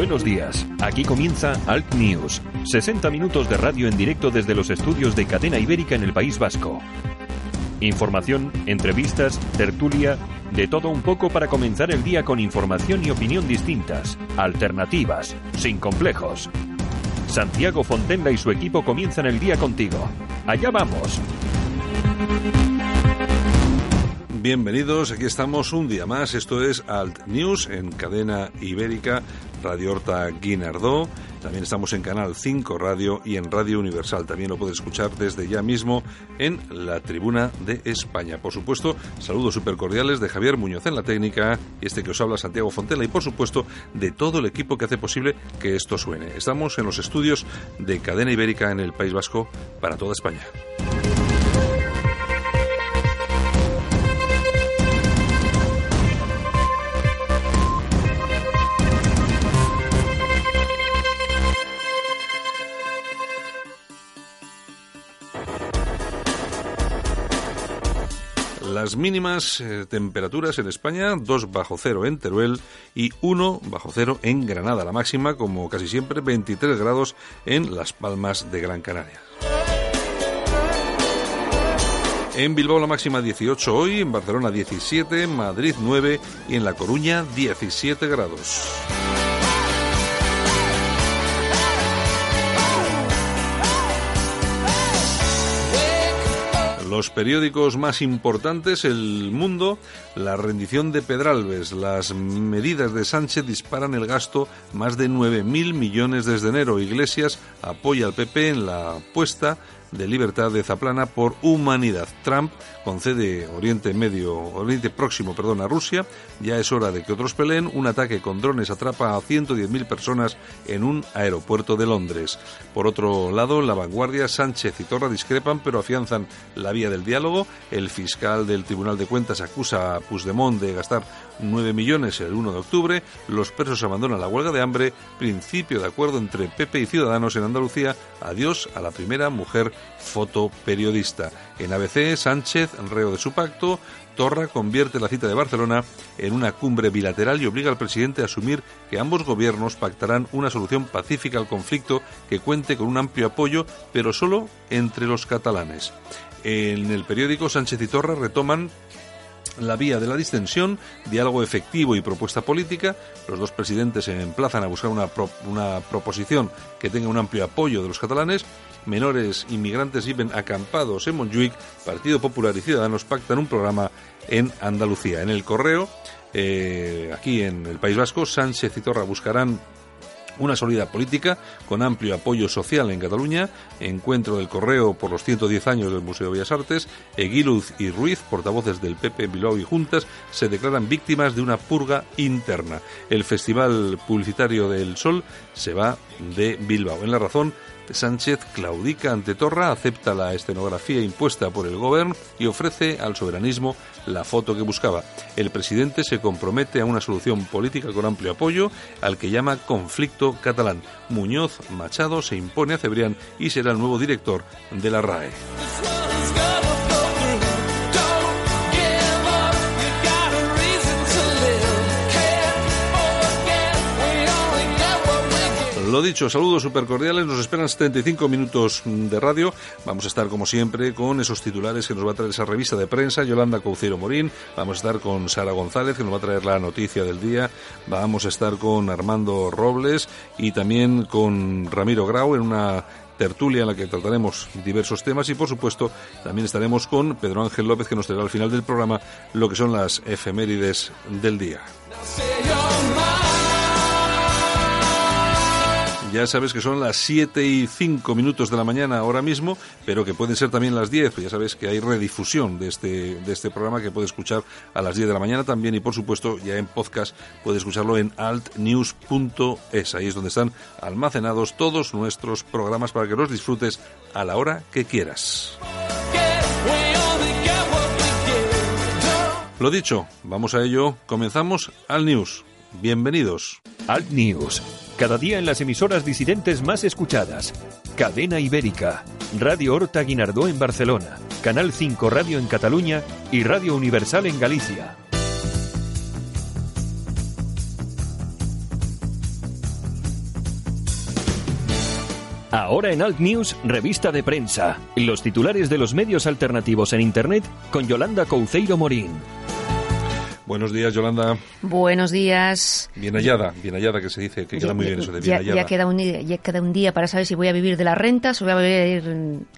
Buenos días, aquí comienza Alt News, 60 minutos de radio en directo desde los estudios de Cadena Ibérica en el País Vasco. Información, entrevistas, tertulia, de todo un poco para comenzar el día con información y opinión distintas, alternativas, sin complejos. Santiago Fontenla y su equipo comienzan el día contigo. Allá vamos. Bienvenidos, aquí estamos un día más. Esto es Alt News en cadena ibérica Radio Horta Guinardó. También estamos en Canal 5 Radio y en Radio Universal. También lo puedes escuchar desde ya mismo en la Tribuna de España. Por supuesto, saludos súper cordiales de Javier Muñoz en la técnica y este que os habla Santiago Fontela y por supuesto de todo el equipo que hace posible que esto suene. Estamos en los estudios de Cadena Ibérica en el País Vasco para toda España. Las mínimas eh, temperaturas en España, 2 bajo cero en Teruel y 1 bajo cero en Granada. La máxima, como casi siempre, 23 grados en Las Palmas de Gran Canaria. En Bilbao la máxima 18 hoy, en Barcelona 17, Madrid 9 y en La Coruña 17 grados. Los periódicos más importantes, El Mundo, la rendición de Pedralbes, las medidas de Sánchez disparan el gasto más de 9.000 millones desde enero. Iglesias apoya al PP en la apuesta de libertad de Zaplana por humanidad. Trump concede Oriente Medio, Oriente Próximo, perdón, a Rusia. Ya es hora de que otros peleen. Un ataque con drones atrapa a 110.000 personas en un aeropuerto de Londres. Por otro lado, la vanguardia, Sánchez y Torra discrepan, pero afianzan la vía del diálogo. El fiscal del Tribunal de Cuentas acusa a Puigdemont de gastar 9 millones el 1 de octubre. Los presos abandonan la huelga de hambre. Principio de acuerdo entre PP y Ciudadanos en Andalucía. Adiós a la primera mujer fotoperiodista. En ABC, Sánchez, reo de su pacto, Torra convierte la cita de Barcelona en una cumbre bilateral y obliga al presidente a asumir que ambos gobiernos pactarán una solución pacífica al conflicto que cuente con un amplio apoyo, pero solo entre los catalanes. En el periódico Sánchez y Torra retoman la vía de la distensión, diálogo efectivo y propuesta política. Los dos presidentes se emplazan a buscar una, una proposición que tenga un amplio apoyo de los catalanes menores inmigrantes viven acampados en Montjuic, Partido Popular y Ciudadanos pactan un programa en Andalucía. En el correo, eh, aquí en el País Vasco, Sánchez y Torra buscarán una sólida política con amplio apoyo social en Cataluña, encuentro del correo por los 110 años del Museo de Bellas Artes, Eguiluz y Ruiz, portavoces del PP Bilbao y Juntas, se declaran víctimas de una purga interna. El Festival Publicitario del Sol se va de Bilbao. En la razón, Sánchez claudica ante Torra, acepta la escenografía impuesta por el gobierno y ofrece al soberanismo la foto que buscaba. El presidente se compromete a una solución política con amplio apoyo al que llama conflicto catalán. Muñoz Machado se impone a Cebrián y será el nuevo director de la RAE. Lo dicho, saludos super cordiales. Nos esperan 75 minutos de radio. Vamos a estar, como siempre, con esos titulares que nos va a traer esa revista de prensa, Yolanda Caucero Morín. Vamos a estar con Sara González, que nos va a traer la noticia del día. Vamos a estar con Armando Robles y también con Ramiro Grau en una tertulia en la que trataremos diversos temas y por supuesto también estaremos con Pedro Ángel López que nos traerá al final del programa lo que son las efemérides del día. Ya sabes que son las 7 y 5 minutos de la mañana ahora mismo, pero que pueden ser también las 10. Pues ya sabes que hay redifusión de este, de este programa que puedes escuchar a las 10 de la mañana también y por supuesto ya en podcast puedes escucharlo en altnews.es. Ahí es donde están almacenados todos nuestros programas para que los disfrutes a la hora que quieras. Lo dicho, vamos a ello. Comenzamos Alt News. Bienvenidos. Alt News. Cada día en las emisoras disidentes más escuchadas. Cadena Ibérica. Radio Horta Guinardó en Barcelona. Canal 5 Radio en Cataluña y Radio Universal en Galicia. Ahora en Alt News, revista de prensa. Los titulares de los medios alternativos en Internet con Yolanda Couceiro Morín. Buenos días, Yolanda. Buenos días. Bien hallada, bien hallada que se dice, que queda muy bien eso de bien ya, hallada. Ya queda, un, ya queda un día para saber si voy a vivir de las rentas o voy a, volver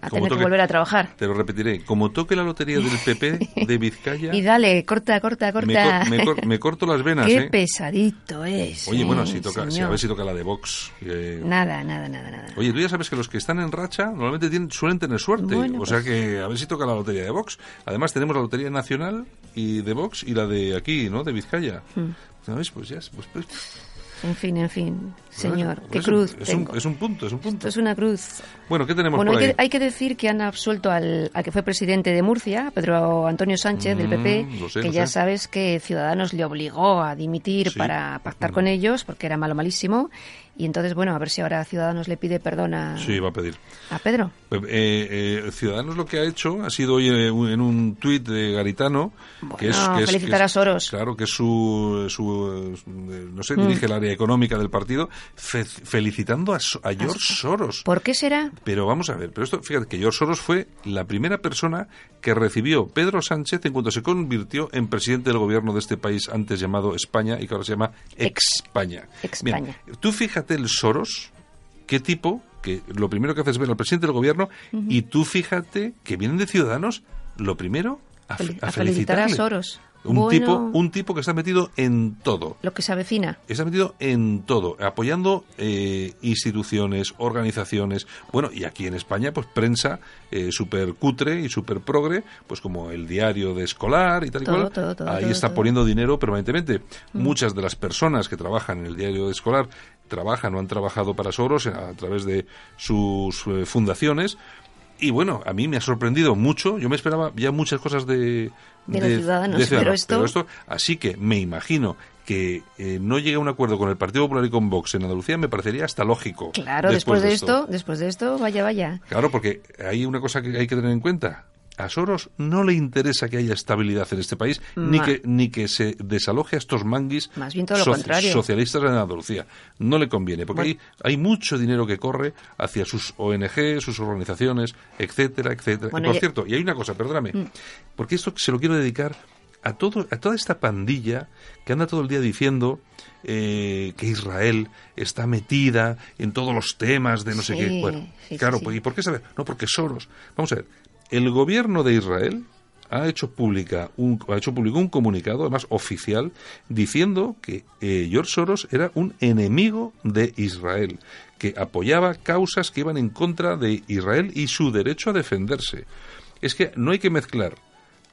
a tener toque, que volver a trabajar. Te lo repetiré, como toque la lotería del PP de Vizcaya... y dale, corta, corta, corta. Me, me, me corto las venas, Qué ¿eh? pesadito es. Oye, bueno, si toca, si a ver si toca la de Vox. Eh... Nada, nada, nada, nada. Oye, tú ya sabes que los que están en racha normalmente tienen, suelen tener suerte. Bueno, o sea pues... que a ver si toca la lotería de Vox. Además tenemos la lotería nacional y de Vox y la de aquí, ¿no? De Vizcaya. Hmm. ¿Sabes? Pues ya, pues, pues, En fin, en fin, señor, pues qué es cruz un, es. Un, es un punto, es un punto. Esto es una cruz. Bueno, ¿qué tenemos Bueno, por hay ahí? que, hay que decir que han absuelto al, al, que fue presidente de Murcia, Pedro Antonio Sánchez, mm, del PP, sé, que ya sé. sabes que Ciudadanos le obligó a dimitir Sí. para pactar Mm. con ellos, porque era malo, malísimo. Y entonces, bueno, a ver si ahora Ciudadanos le pide perdón a, Sí, va a pedir. a Pedro. Eh, eh, Ciudadanos lo que ha hecho ha sido hoy en un tuit de Garitano que es, Bueno, que es- felicitar que a es- Soros. Claro, que es su, su, eh, no sé, Mm. dirige el área económica del partido, fe- felicitando a, a George Soros. ¿Por qué será? Pero vamos a ver, pero esto, fíjate que George Soros fue la primera persona que recibió Pedro Sánchez en cuanto se convirtió en presidente del gobierno de este país antes llamado España y que ahora se llama España. España. tú fíjate el Soros, qué tipo, que lo primero que hace es ver al presidente del gobierno y tú fíjate que vienen de Ciudadanos, lo primero a, Fel- a a felicitar a. Soros. Un, Bueno. tipo, un tipo que está metido en todo Lo que se avecina. está metido en todo, apoyando eh, instituciones, organizaciones, bueno, y aquí en España, pues prensa eh, súper cutre y súper progre, pues como el diario de escolar y tal y Todo, cual. todo, todo, Ahí está poniendo dinero permanentemente. Muchas de las personas que trabajan en el diario de escolar trabajan o han trabajado para Soros a, través de sus eh, fundaciones. Y bueno, a mí me ha sorprendido mucho. Yo me esperaba ya muchas cosas de, De los Ciudadanos, pero esto- Así que me imagino que eh, no llegue a un acuerdo con el Partido Popular y con Vox en Andalucía me parecería hasta lógico. Claro, después, de esto, después de esto, vaya, vaya. Claro, porque hay una cosa que hay que tener en cuenta. A Soros no le interesa que haya estabilidad en este país, ni que, ni que se desaloje a estos manguis Más bien todo lo contrario. socialistas en Andalucía. No le conviene, porque Bueno. hay, hay mucho dinero que corre hacia sus ONG, sus organizaciones, etcétera, etcétera. Bueno, y por ya- Mm. cierto, y hay una cosa, perdóname, porque esto se lo quiero dedicar a todo a toda esta pandilla que anda todo el día diciendo eh, que Israel está metida en todos los temas de no sé qué. Bueno, sí, claro, sí. pues, ¿y por qué saber? No, porque Soros. Vamos a ver, el gobierno de Israel ha hecho pública un, ha hecho público un comunicado, además oficial, diciendo que eh, George Soros era un enemigo de Israel, que apoyaba causas que iban en contra de Israel y su derecho a defenderse. Es que no hay que mezclar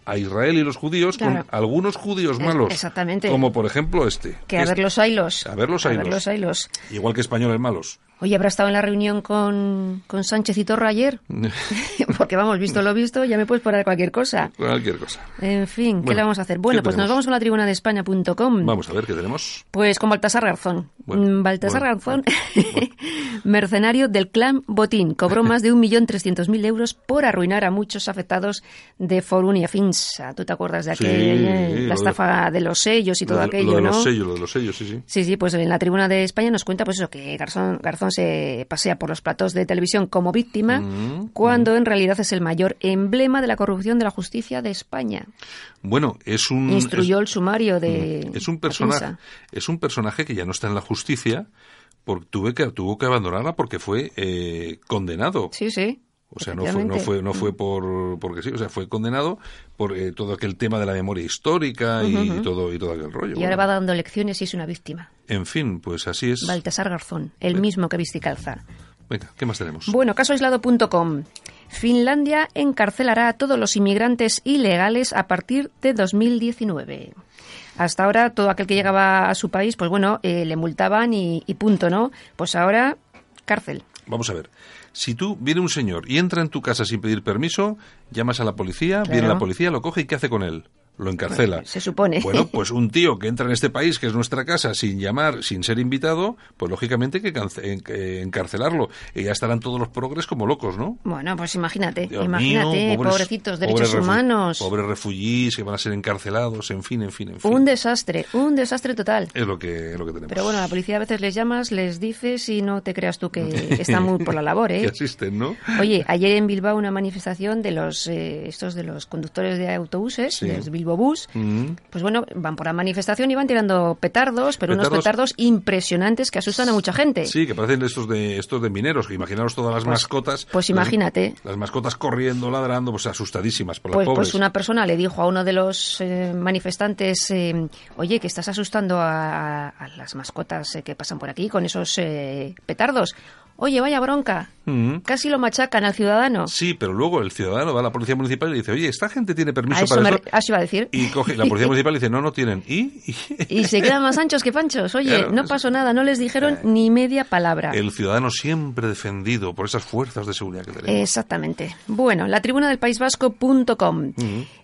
a Israel y los judíos Claro. con algunos judíos Es- malos. exactamente. Como por ejemplo este. Que a ver los ailos. A ver los A ailos. ver los ailos. Igual que españoles malos. Oye, ¿habrá estado en la reunión con, con Sánchez y Torra ayer? Porque vamos, visto lo visto, ya me puedes poner cualquier cosa. Cualquier cosa. En fin, ¿qué Bueno, le vamos a hacer? Bueno, ¿qué pues nos vamos con la tribuna de España.com. Vamos a ver qué tenemos. Pues con Baltasar Garzón. Bueno, Mm, Baltasar bueno, Garzón, mercenario del clan Botín, cobró más de 1.300.000 euros por arruinar a muchos afectados de Forunia Finsa. ¿Tú te acuerdas de Sí, aquel, eh, la estafa de los sellos y todo lo, de- aquello, lo de no? los sellos, lo de los sellos, sí, sí. Sí, sí, pues en la tribuna de España nos cuenta pues eso, que Garzón, Garzón se pasea por los platos de televisión como víctima, Mm, cuando en realidad es el mayor emblema de la corrupción de la justicia de España. Bueno, es un Instruyó es, el sumario de es un personaje, es un personaje que ya no está en la justicia, porque tuve que tuvo que abandonarla porque fue eh, condenado. Sí, sí. O sea, no fue, no fue, no fue por, porque sí, o sea, fue condenado por eh, todo aquel tema de la memoria histórica y, todo, y todo aquel rollo. Y ahora va dando lecciones y es una víctima. En fin, pues así es. Baltasar Garzón, el mismo que viste calza. Venga, ¿qué más tenemos? Bueno, casoaislado.com. Finlandia encarcelará a todos los inmigrantes ilegales a partir de 2019. Hasta ahora, todo aquel que llegaba a su país, pues bueno, eh, le multaban y, y punto, ¿no? Pues ahora, cárcel. Vamos a ver. Si tú viene un señor y entra en tu casa sin pedir permiso, llamas a la policía, viene la policía, lo coge y ¿qué hace con él? Lo encarcela. Se supone. Bueno, pues un tío que entra en este país, que es nuestra casa, sin llamar, sin ser invitado, pues lógicamente hay que encarcelarlo. Y ya estarán todos los progres como locos, ¿no? Bueno, pues imagínate, imagínate, pobrecitos derechos humanos. Pobres refugiés que van a ser encarcelados, en fin, en fin, en fin. Un desastre, un desastre total. Es lo que, lo que tenemos. Pero bueno, la policía a veces les llamas, les dices y no te creas tú que están muy por la labor, ¿eh? que asisten, ¿no? Oye, ayer en Bilbao una manifestación de los, eh, estos de los conductores de autobuses, de los Bilbao Bus, mm. pues bueno, van por la manifestación y van tirando petardos, pero unos petardos impresionantes que asustan a mucha gente. Sí, que parecen estos de estos de mineros, que imaginaros todas las pues, mascotas. Pues imagínate. Las, mascotas corriendo, ladrando, pues asustadísimas por pues, las Pues una persona le dijo a uno de los eh, manifestantes, eh, oye, que estás asustando a, las mascotas eh, que pasan por aquí con esos petardos. Oye, vaya bronca. Casi lo machacan al ciudadano. Sí, pero luego el ciudadano va a la policía municipal y dice, oye, esta gente tiene permiso para eso. Iba a decir. Y coge, la policía municipal dice, no, no tienen. ¿Y? y se quedan más anchos que panchos. Oye, no pasó nada, no les dijeron ni media palabra. El ciudadano siempre defendido por esas fuerzas de seguridad que tenemos. Exactamente. Bueno, la tribuna del País Vasco.com.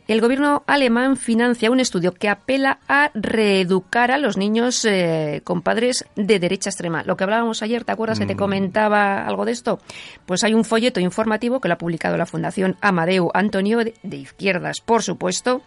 El gobierno alemán financia un estudio que apela a reeducar a los niños eh, con padres de derecha extrema. Lo que hablábamos ayer, ¿te acuerdas que te comentaba algo de esto? Pues hay un folleto informativo que lo ha publicado la Fundación Amadeu Antonio, de, izquierdas, por supuesto,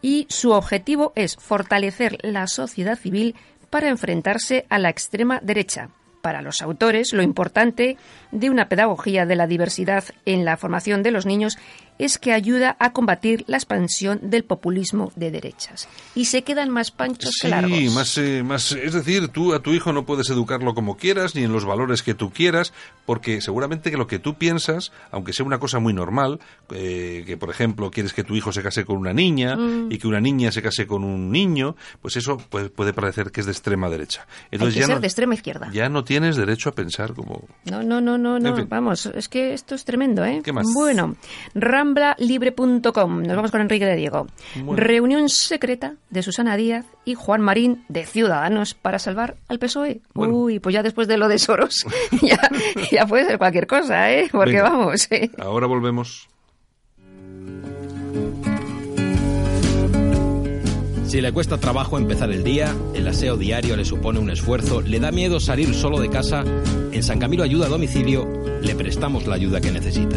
y su objetivo es fortalecer la sociedad civil para enfrentarse a la extrema derecha. Para los autores, lo importante de una pedagogía de la diversidad en la formación de los niños es que ayuda a combatir la expansión del populismo de derechas. Y se quedan más panchos que largos. Sí, más, eh, más, es decir, tú a tu hijo no puedes educarlo como quieras, ni en los valores que tú quieras, porque seguramente que lo que tú piensas, aunque sea una cosa muy normal, eh, que por ejemplo quieres que tu hijo se case con una niña mm. y que una niña se case con un niño, pues eso puede, puede parecer que es de extrema derecha. Entonces, Hay que ya ser de extrema izquierda. Ya no tienes derecho a pensar como... No, no, no, no, no. vamos, es que esto es tremendo, ¿eh? ¿Qué más? Bueno, ramblalibre.com. Nos vamos con Enrique de Diego. Reunión secreta de Susana Díaz y Juan Marín de Ciudadanos para salvar al PSOE. Uy, pues ya después de lo de Soros, ya, puede ser cualquier cosa, ¿eh? Porque vamos. ¿eh? Ahora volvemos. Si le cuesta trabajo empezar el día, el aseo diario le supone un esfuerzo, le da miedo salir solo de casa, en San Camilo Ayuda a Domicilio le prestamos la ayuda que necesita.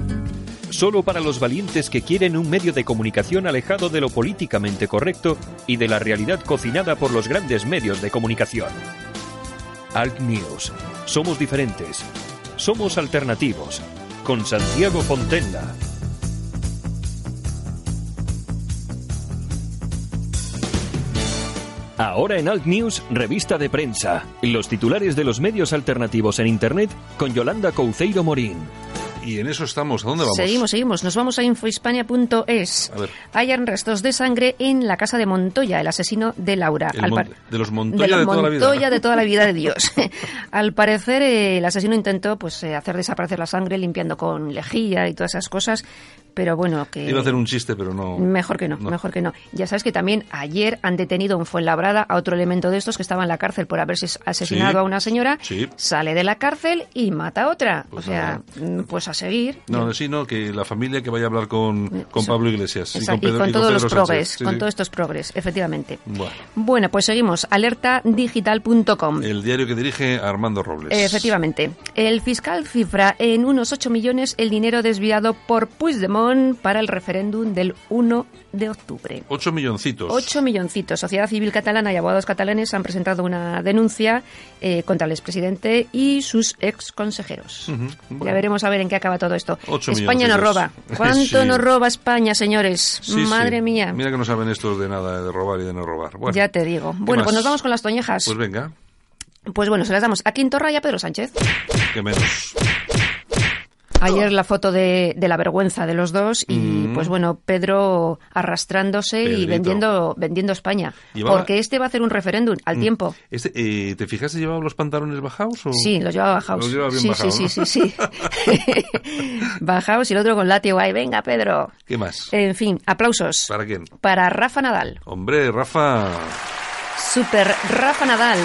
Solo para los valientes que quieren un medio de comunicación alejado de lo políticamente correcto y de la realidad cocinada por los grandes medios de comunicación. Alt News. Somos diferentes. Somos alternativos. Con Santiago Fontella. Ahora en Alt News, revista de prensa. Los titulares de los medios alternativos en Internet con Yolanda Couceiro Morín. Y en eso estamos. ¿A dónde vamos? Seguimos, seguimos. Nos vamos a infohispania.es. Hayan restos de sangre en la casa de Montoya, el asesino de Laura. de los Montoya de, toda la vida. Montoya de toda la vida de Dios. Al parecer, eh, el asesino intentó pues eh, hacer desaparecer la sangre limpiando con lejía y todas esas cosas, pero bueno, que... Iba a hacer un chiste, pero no... Mejor que no, mejor que no. Ya sabes que también ayer han detenido en Fuenlabrada a otro elemento de estos que estaba en la cárcel por haberse asesinado a una señora, sale de la cárcel y mata a otra. Pues o sea, mm, pues a seguir. No, sí, no, que la familia que vaya a hablar con, con Pablo Iglesias. y con, todos los progres, con todos estos progres, efectivamente. Bueno. pues seguimos. Alertadigital.com. El diario que dirige Armando Robles. Efectivamente. El fiscal cifra en unos 8 millones el dinero desviado por Puigdemont para el referéndum del 1 de octubre. Ocho milloncitos. Ocho milloncitos. Sociedad Civil Catalana y abogados catalanes han presentado una denuncia eh, contra el expresidente y sus ex consejeros. Ya veremos a ver en qué acaba todo esto. Ocho España nos milloncitos. roba. ¿Cuánto Sí. nos roba España, señores? Sí, sí. Madre mía. Mira que no saben estos de nada, de robar y de no robar. Bueno, ya te digo. ¿qué Bueno, pues nos vamos con las toñejas. Pues venga, Pues bueno, se las damos a Quintorra y a Pedro Sánchez. que menos. Ayer la foto de, de la vergüenza de los dos y Mm. pues bueno, Pedro arrastrándose y Pedrito. vendiendo, vendiendo España. Llevaba- Porque este va a hacer un referéndum al Mm. tiempo. Este, eh, ¿Te fijaste llevaba los pantalones bajados? O? Sí, los llevaba bajados. Los llevaba bien sí, bajados, sí, ¿no? sí, sí, sí. bajados y el otro con látigo. Ay, venga, Pedro. ¿Qué más? En fin, aplausos. ¿Para quién? Para Rafa Nadal. Hombre, Rafa. Super Rafa Nadal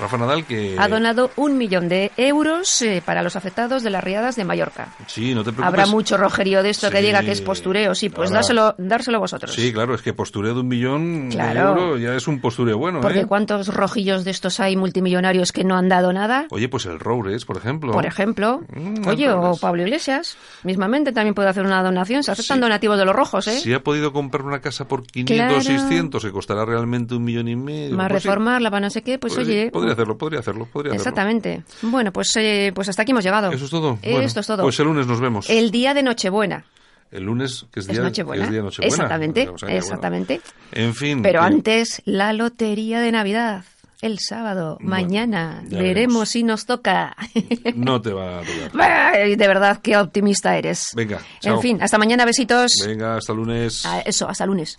Rafa Nadal que... ha donado un millón de euros eh, para los afectados de las riadas de Mallorca. Sí, no te preocupes. Habrá mucho rojerío de esto que Sí, diga que es postureo. Sí, pues habrá. dárselo, dárselo vosotros. Sí, claro, es que postureo de un millón Claro. de euros ya es un postureo bueno, Porque ¿eh? ¿cuántos rojillos de estos hay multimillonarios que no han dado nada? Oye, pues el Roures, por ejemplo. Por ejemplo. Mm, Oye, o Pablo Iglesias. Mismamente también puede hacer una donación. Se aceptan Sí. donativos de los rojos, ¿eh? Si ha podido comprar una casa por 500 Claro. 600, que costará realmente un millón y medio. Más pues sí. reformarla para no sé qué, pues Pues sí, oye. Podría hacerlo, podría hacerlo, podría hacerlo. Exactamente. Bueno, pues, eh, pues hasta aquí hemos llegado. Eso es todo. Bueno, Esto es todo. Pues el lunes nos vemos. El día de Nochebuena. El lunes, que es Es día, Nochebuena. que es día Nochebuena. Exactamente, O sea que, bueno. exactamente. En fin. Pero que- antes, la lotería de Navidad. El sábado, Bueno, mañana. Veremos veremos. si nos toca. No te va a tocar. De verdad, qué optimista eres. Venga, chao. En fin, hasta mañana, besitos. Venga, hasta lunes. Ah, Eso, hasta lunes.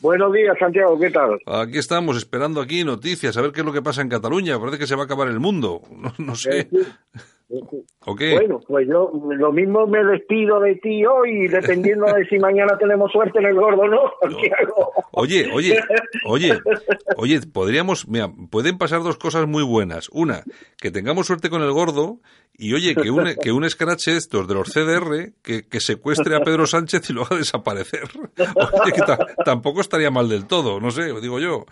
Buenos días, Santiago, ¿qué tal? Aquí estamos esperando aquí noticias, a ver qué es lo que pasa en Cataluña. Parece que se va a acabar el mundo. No, no sé. ¿O qué? Bueno, pues yo lo mismo me despido de ti hoy, dependiendo de si mañana tenemos suerte en el gordo o no, Santiago. Oye, oye, oye, oye, podríamos, mira, pueden pasar dos cosas muy buenas. Una, que tengamos suerte con el gordo y oye, que un, que un scratch estos de los CDR que, que secuestre a Pedro Sánchez y lo haga desaparecer. Oye, que ta- tampoco estaría mal del todo, no sé, digo yo.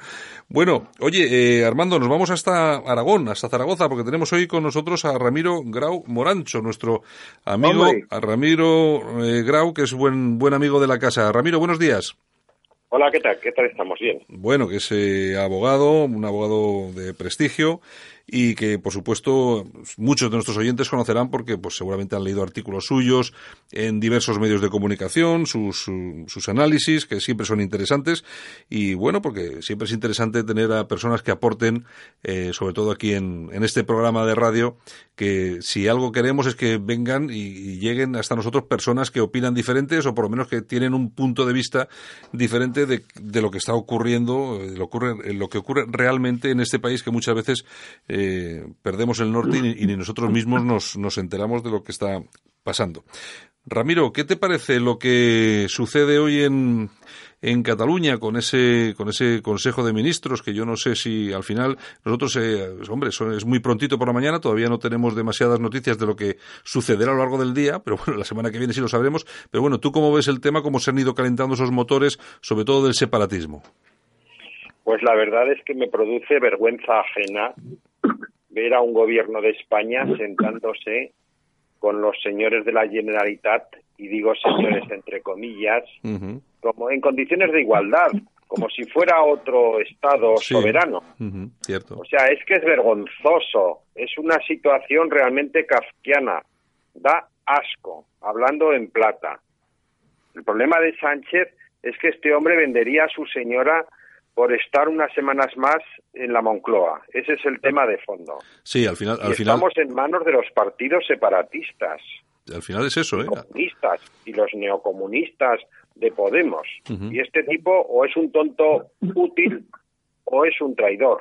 Bueno, oye, eh, Armando, nos vamos hasta Aragón, hasta Zaragoza, porque tenemos hoy con nosotros a Ramiro Grau Morancho, nuestro amigo, Hombre. a Ramiro eh, Grau, que es buen, buen amigo de la casa. Ramiro, buenos días. Hola, ¿qué tal? ¿Qué tal estamos? Bien. bueno, que es eh, abogado, un abogado de prestigio y que, por supuesto, muchos de nuestros oyentes conocerán porque pues seguramente han leído artículos suyos en diversos medios de comunicación, sus, su- sus análisis, que siempre son interesantes. Y, bueno, porque siempre es interesante tener a personas que aporten, eh, sobre todo aquí en, en este programa de radio, que si algo queremos es que vengan y, lleguen hasta nosotros personas que opinan diferentes o por lo menos que tienen un punto de vista diferente de, de lo que está ocurriendo, lo, ocurre, lo que ocurre realmente en este país que muchas veces eh, perdemos el norte y, ni- nosotros mismos nos, nos enteramos de lo que está pasando. Ramiro, ¿qué te parece lo que sucede hoy en, en Cataluña con ese, con ese Consejo de Ministros? Que yo no sé si al final nosotros, eh, hombre, son- es muy prontito por la mañana, todavía no tenemos demasiadas noticias de lo que sucederá a lo largo del día, pero bueno, la semana que viene sí lo sabremos. Pero bueno, ¿tú cómo ves el tema? ¿Cómo se han ido calentando esos motores, sobre todo del separatismo? Pues la verdad es que me produce vergüenza ajena ver a un gobierno de España sentándose con los señores de la Generalitat, y digo señores entre comillas, como en condiciones de igualdad, como si fuera otro Estado soberano. Cierto. O sea, es que es vergonzoso, es una situación realmente kafkiana, da asco, hablando en plata. El problema de Sánchez es que este hombre vendería a su señora por estar unas semanas más en la Moncloa. Ese es el tema de fondo. Sí, al final, al estamos en manos de los partidos separatistas. Al final es eso, ¿eh? Comunistas y los neocomunistas de Podemos. Y este tipo o es un tonto útil o es un traidor.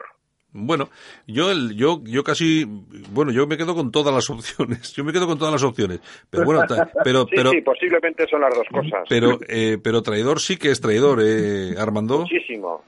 Bueno, yo, el, yo, yo casi, bueno, yo me quedo con todas las opciones. Yo me quedo con todas las opciones. Pero bueno, pero, sí, pero, sí, posiblemente son las dos cosas. Pero, eh, pero traidor sí que es traidor, eh, Armando. Muchísimo.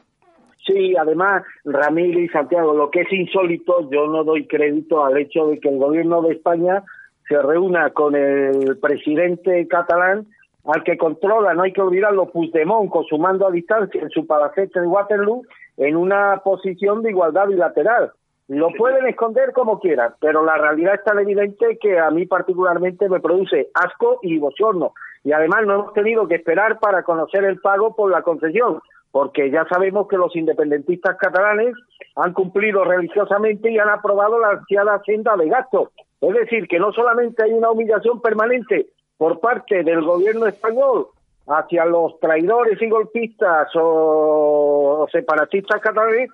Sí, además, Ramírez y Santiago, lo que es insólito, yo no doy crédito al hecho de que el gobierno de España se reúna con el presidente catalán, al que controla, no hay que olvidarlo, Puigdemont, con su mando a distancia en su palacete de Waterloo, en una posición de igualdad bilateral. Lo pueden esconder como quieran, pero la realidad es tan evidente que a mí particularmente me produce asco y bochorno. Y además no hemos tenido que esperar para conocer el pago por la concesión, porque ya sabemos que los independentistas catalanes han cumplido religiosamente y han aprobado la ansiada hacienda de gasto. Es decir, que no solamente hay una humillación permanente por parte del gobierno español hacia los traidores y golpistas o, separatistas catalanes,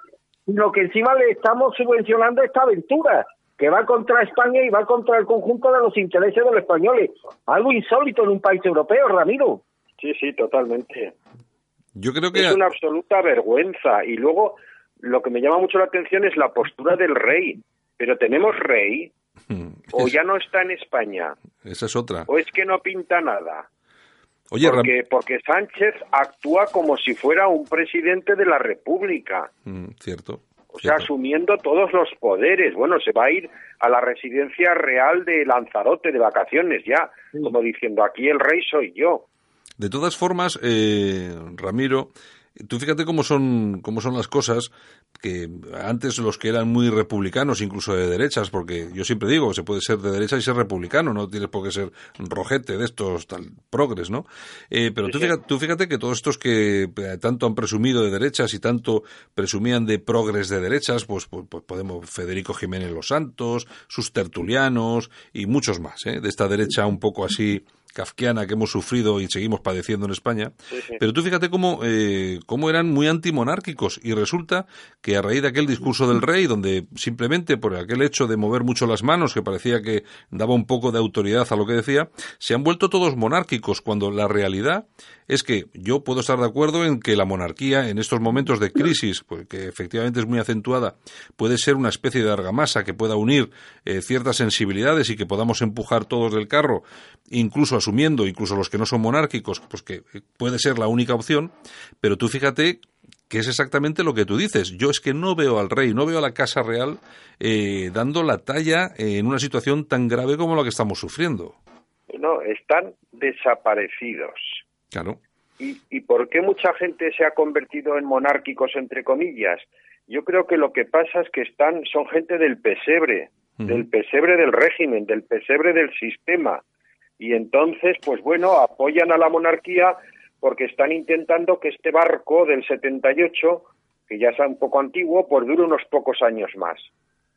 sino que encima le estamos subvencionando esta aventura que va contra España y va contra el conjunto de los intereses de los españoles. Algo insólito en un país europeo, Ramiro. Sí, sí, totalmente. Yo creo que es una absoluta vergüenza. Y luego lo que me llama mucho la atención es la postura del rey. Pero tenemos rey, o ya no está en España. Esa es otra. O es que no pinta nada. Oye, porque, porque Sánchez actúa como si fuera un presidente de la República. Mm, cierto. O sea, asumiendo todos los poderes. Bueno, se va a ir a la residencia real de Lanzarote de vacaciones ya, como diciendo, aquí el rey soy yo. De todas formas, eh, Ramiro, Tú fíjate cómo son, cómo son las cosas, que antes los que eran muy republicanos, incluso de derechas, porque yo siempre digo, se puede ser de derecha y ser republicano, no tienes por qué ser rojete de estos tal progres, ¿no? Eh, pero tú, fíjate, tú fíjate que todos estos que eh, tanto han presumido de derechas y tanto presumían de progres de derechas, pues, pues, pues podemos Federico Jiménez Los Santos, sus tertulianos y muchos más, ¿eh? de esta derecha un poco así kafkiana que hemos sufrido y seguimos padeciendo en España. Pero tú fíjate cómo, eh, cómo eran muy antimonárquicos y resulta que a raíz de aquel discurso del rey, donde simplemente por aquel hecho de mover mucho las manos, que parecía que daba un poco de autoridad a lo que decía, se han vuelto todos monárquicos, cuando la realidad es que yo puedo estar de acuerdo en que la monarquía en estos momentos de crisis, pues, que efectivamente es muy acentuada, puede ser una especie de argamasa que pueda unir eh, ciertas sensibilidades y que podamos empujar todos del carro, incluso asumiendo, incluso los que no son monárquicos, pues que puede ser la única opción, pero tú fíjate que es exactamente lo que tú dices. Yo es que no veo al rey, no veo a la Casa Real eh, dando la talla en una situación tan grave como la que estamos sufriendo. No, están desaparecidos. Claro. ¿Y, ¿Y por qué mucha gente se ha convertido en monárquicos, entre comillas? Yo creo que lo que pasa es que están, son gente del pesebre, del pesebre del régimen, del pesebre del sistema. Y entonces, pues bueno, apoyan a la monarquía porque están intentando que este barco del 78, que ya es un poco antiguo, pues dure unos pocos años más.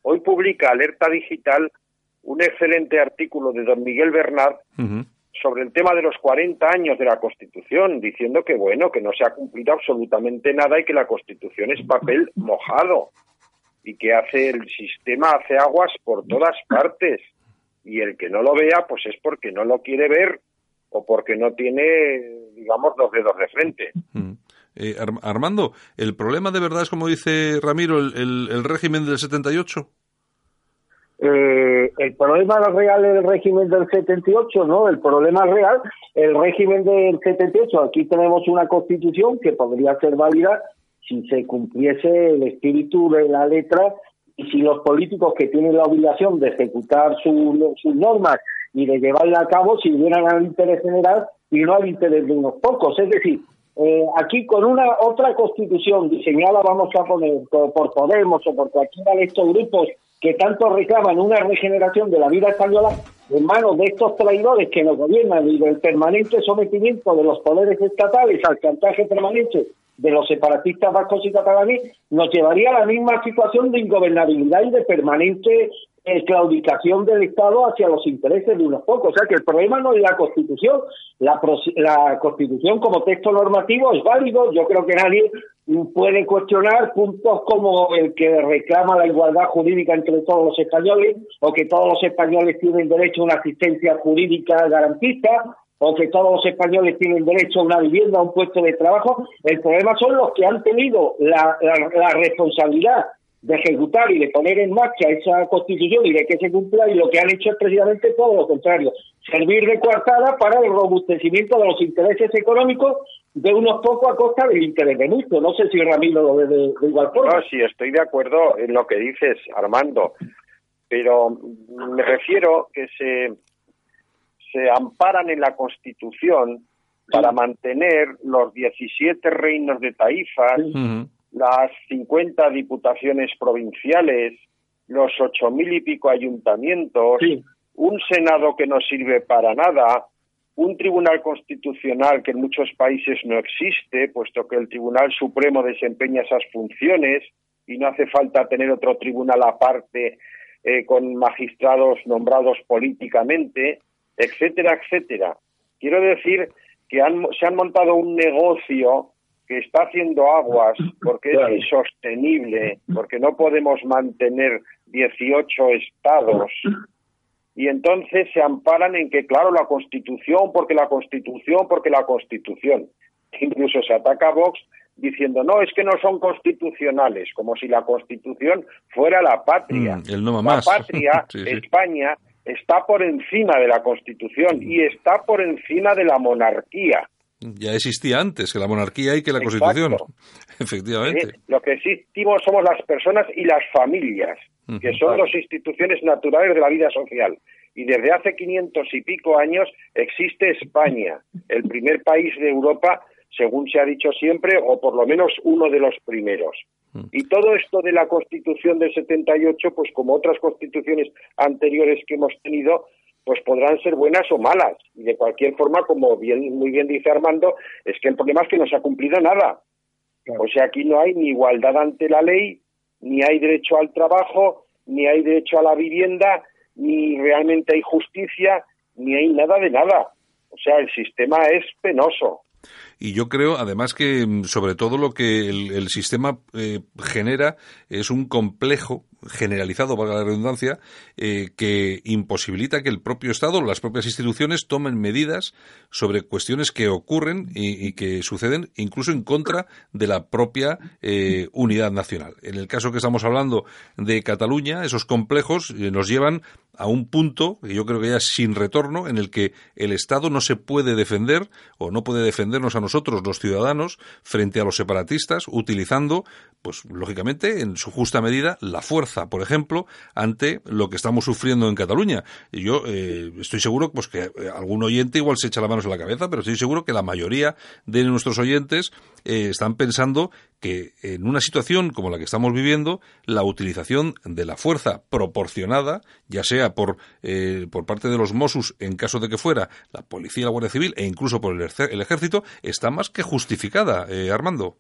Hoy publica Alerta Digital un excelente artículo de don Miguel Bernard sobre el tema de los 40 años de la Constitución, diciendo que bueno, que no se ha cumplido absolutamente nada y que la Constitución es papel mojado y que hace el sistema hace aguas por todas partes y el que no lo vea pues es porque no lo quiere ver o porque no tiene digamos los dedos de frente. Eh, Armando, ¿el problema de verdad es como dice Ramiro el, el régimen del 78? Eh, el problema real es el régimen del 78, ¿no? El problema real, el régimen del 78. Aquí tenemos una constitución que podría ser válida si se cumpliese el espíritu de la letra y si los políticos que tienen la obligación de ejecutar sus normas y de llevarla a cabo sirvieran al interés general y no al interés de unos pocos. Es decir, eh, aquí con una otra constitución diseñada, vamos a poner, por, Podemos o por cualquiera de estos grupos que tanto reclaman una regeneración de la vida española en manos de estos traidores que nos gobiernan y del permanente sometimiento de los poderes estatales al chantaje permanente de los separatistas vascos y catalanes, nos llevaría a la misma situación de ingobernabilidad y de permanente eh, claudicación del Estado hacia los intereses de unos pocos. O sea que el problema no es la Constitución. La, la Constitución como texto normativo es válido. Yo creo que nadie puede cuestionar puntos como el que reclama la igualdad jurídica entre todos los españoles o que todos los españoles tienen derecho a una asistencia jurídica garantista o todos los españoles tienen derecho a una vivienda, a un puesto de trabajo. El problema son los que han tenido la, responsabilidad de ejecutar y de poner en marcha esa constitución y de que se cumpla y lo que han hecho es precisamente todo lo contrario, servir de coartada para el robustecimiento de los intereses económicos de unos pocos a costa del interés de muchos. No sé si Ramiro lo ve de, igual forma. No, sí, estoy de acuerdo en lo que dices, Armando, pero me refiero que se, se amparan en la Constitución para mantener los 17 reinos de taifas, las 50 diputaciones provinciales, los ocho mil y pico ayuntamientos, un Senado que no sirve para nada, un Tribunal Constitucional que en muchos países no existe, puesto que el Tribunal Supremo desempeña esas funciones y no hace falta tener otro tribunal aparte eh, con magistrados nombrados políticamente, etcétera, etcétera. Quiero decir que se han montado un negocio que está haciendo aguas porque es insostenible, porque no podemos mantener 18 estados. Y entonces se amparan en que, claro, la Constitución, porque la Constitución, porque la Constitución. Incluso se ataca a Vox diciendo, no, es que no son constitucionales, como si la Constitución fuera la patria. Mm, la patria, España, está por encima de la Constitución y está por encima de la monarquía. Ya existía antes que la monarquía y que la Constitución. Efectivamente. lo que existimos somos las personas y las familias, que son las instituciones naturales de la vida social. Y desde hace 500 y pico años existe España, el primer país de Europa, según se ha dicho siempre, o por lo menos uno de los primeros. Y todo esto de la Constitución del 78, pues como otras constituciones anteriores que hemos tenido, pues podrán ser buenas o malas. Y de cualquier forma, como bien, muy bien dice Armando, es que el problema es que no se ha cumplido nada. O sea, aquí no hay ni igualdad ante la ley, ni hay derecho al trabajo, ni hay derecho a la vivienda, ni realmente hay justicia, ni hay nada de nada. O sea, el sistema es penoso. Y yo creo, además, que mm, sobre todo lo que el, sistema eh, genera es un complejo generalizado, valga la redundancia, eh, que imposibilita que el propio Estado las propias instituciones tomen medidas sobre cuestiones que ocurren y, que suceden incluso en contra de la propia eh, unidad nacional. En el caso que estamos hablando de Cataluña, esos complejos nos llevan a un punto que yo creo que ya es sin retorno en el que el Estado no se puede defender o no puede defendernos a nosotros los ciudadanos frente a los separatistas utilizando pues lógicamente en su justa medida la fuerza por ejemplo ante lo que estamos sufriendo en Cataluña. Y yo eh, estoy seguro pues que algún oyente igual se echa las manos en la cabeza pero estoy seguro que la mayoría de nuestros oyentes eh, están pensando que en una situación como la que estamos viviendo, la utilización de la fuerza proporcionada, ya sea por, eh, por parte de los Mossos, en caso de que fuera la policía, la Guardia Civil e incluso por el, ejército, está más que justificada, eh, Armando.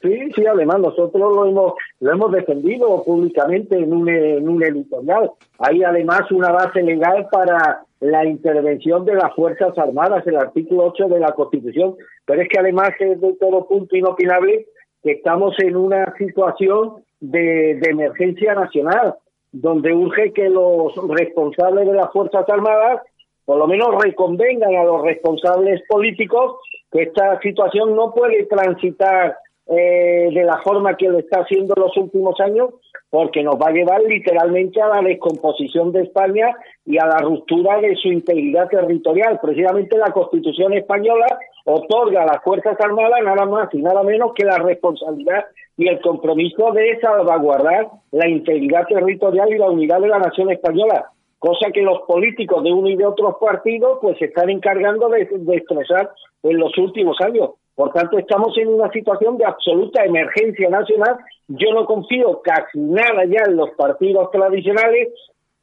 Sí, sí, además nosotros lo hemos, lo hemos defendido públicamente en un, en un editorial. Hay además una base legal para la intervención de las Fuerzas Armadas, el artículo 8 de la Constitución, pero es que además es de todo punto inopinable que estamos en una situación de, emergencia nacional, donde urge que los responsables de las Fuerzas Armadas por lo menos reconvengan a los responsables políticos que esta situación no puede transitar eh, de la forma que lo está haciendo los últimos años, porque nos va a llevar literalmente a la descomposición de España y a la ruptura de su integridad territorial. Precisamente la Constitución española otorga a las Fuerzas Armadas nada más y nada menos que la responsabilidad y el compromiso de salvaguardar la integridad territorial y la unidad de la nación española, cosa que los políticos de uno y de otros partidos pues se están encargando de destrozar en los últimos años. Por tanto, estamos en una situación de absoluta emergencia nacional. Yo no confío casi nada ya en los partidos tradicionales.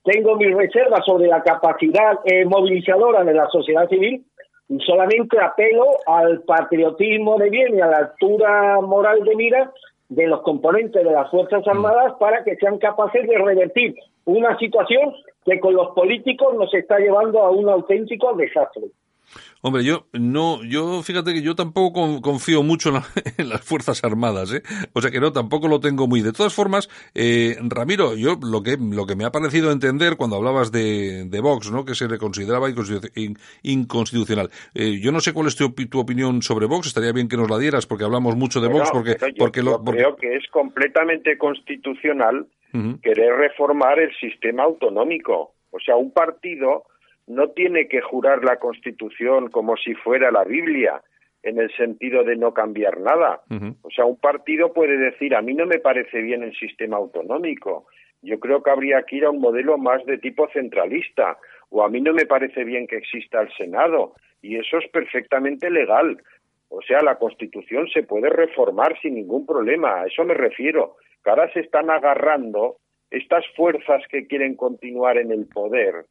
Tengo mis reservas sobre la capacidad eh, movilizadora de la sociedad civil y solamente apelo al patriotismo de bien y a la altura moral de mira de los componentes de las Fuerzas Armadas para que sean capaces de revertir una situación que con los políticos nos está llevando a un auténtico desastre. Hombre, yo no, yo fíjate que yo tampoco confío mucho en, las Fuerzas Armadas, ¿eh? O sea que no, tampoco lo tengo muy. De todas formas, eh, Ramiro, yo lo que, lo que me ha parecido entender cuando hablabas de, de Vox, ¿no? Que se le consideraba inconstitucional. Eh, yo no sé cuál es tu, opinión sobre Vox, estaría bien que nos la dieras porque hablamos mucho de Vox, porque, yo, porque lo, creo que es completamente constitucional querer reformar el sistema autonómico. O sea, un partido no tiene que jurar la Constitución como si fuera la Biblia, en el sentido de no cambiar nada. O sea, un partido puede decir, a mí no me parece bien el sistema autonómico, yo creo que habría que ir a un modelo más de tipo centralista, o a mí no me parece bien que exista el Senado, y eso es perfectamente legal. O sea, la Constitución se puede reformar sin ningún problema, a eso me refiero. Que ahora se están agarrando estas fuerzas que quieren continuar en el poder,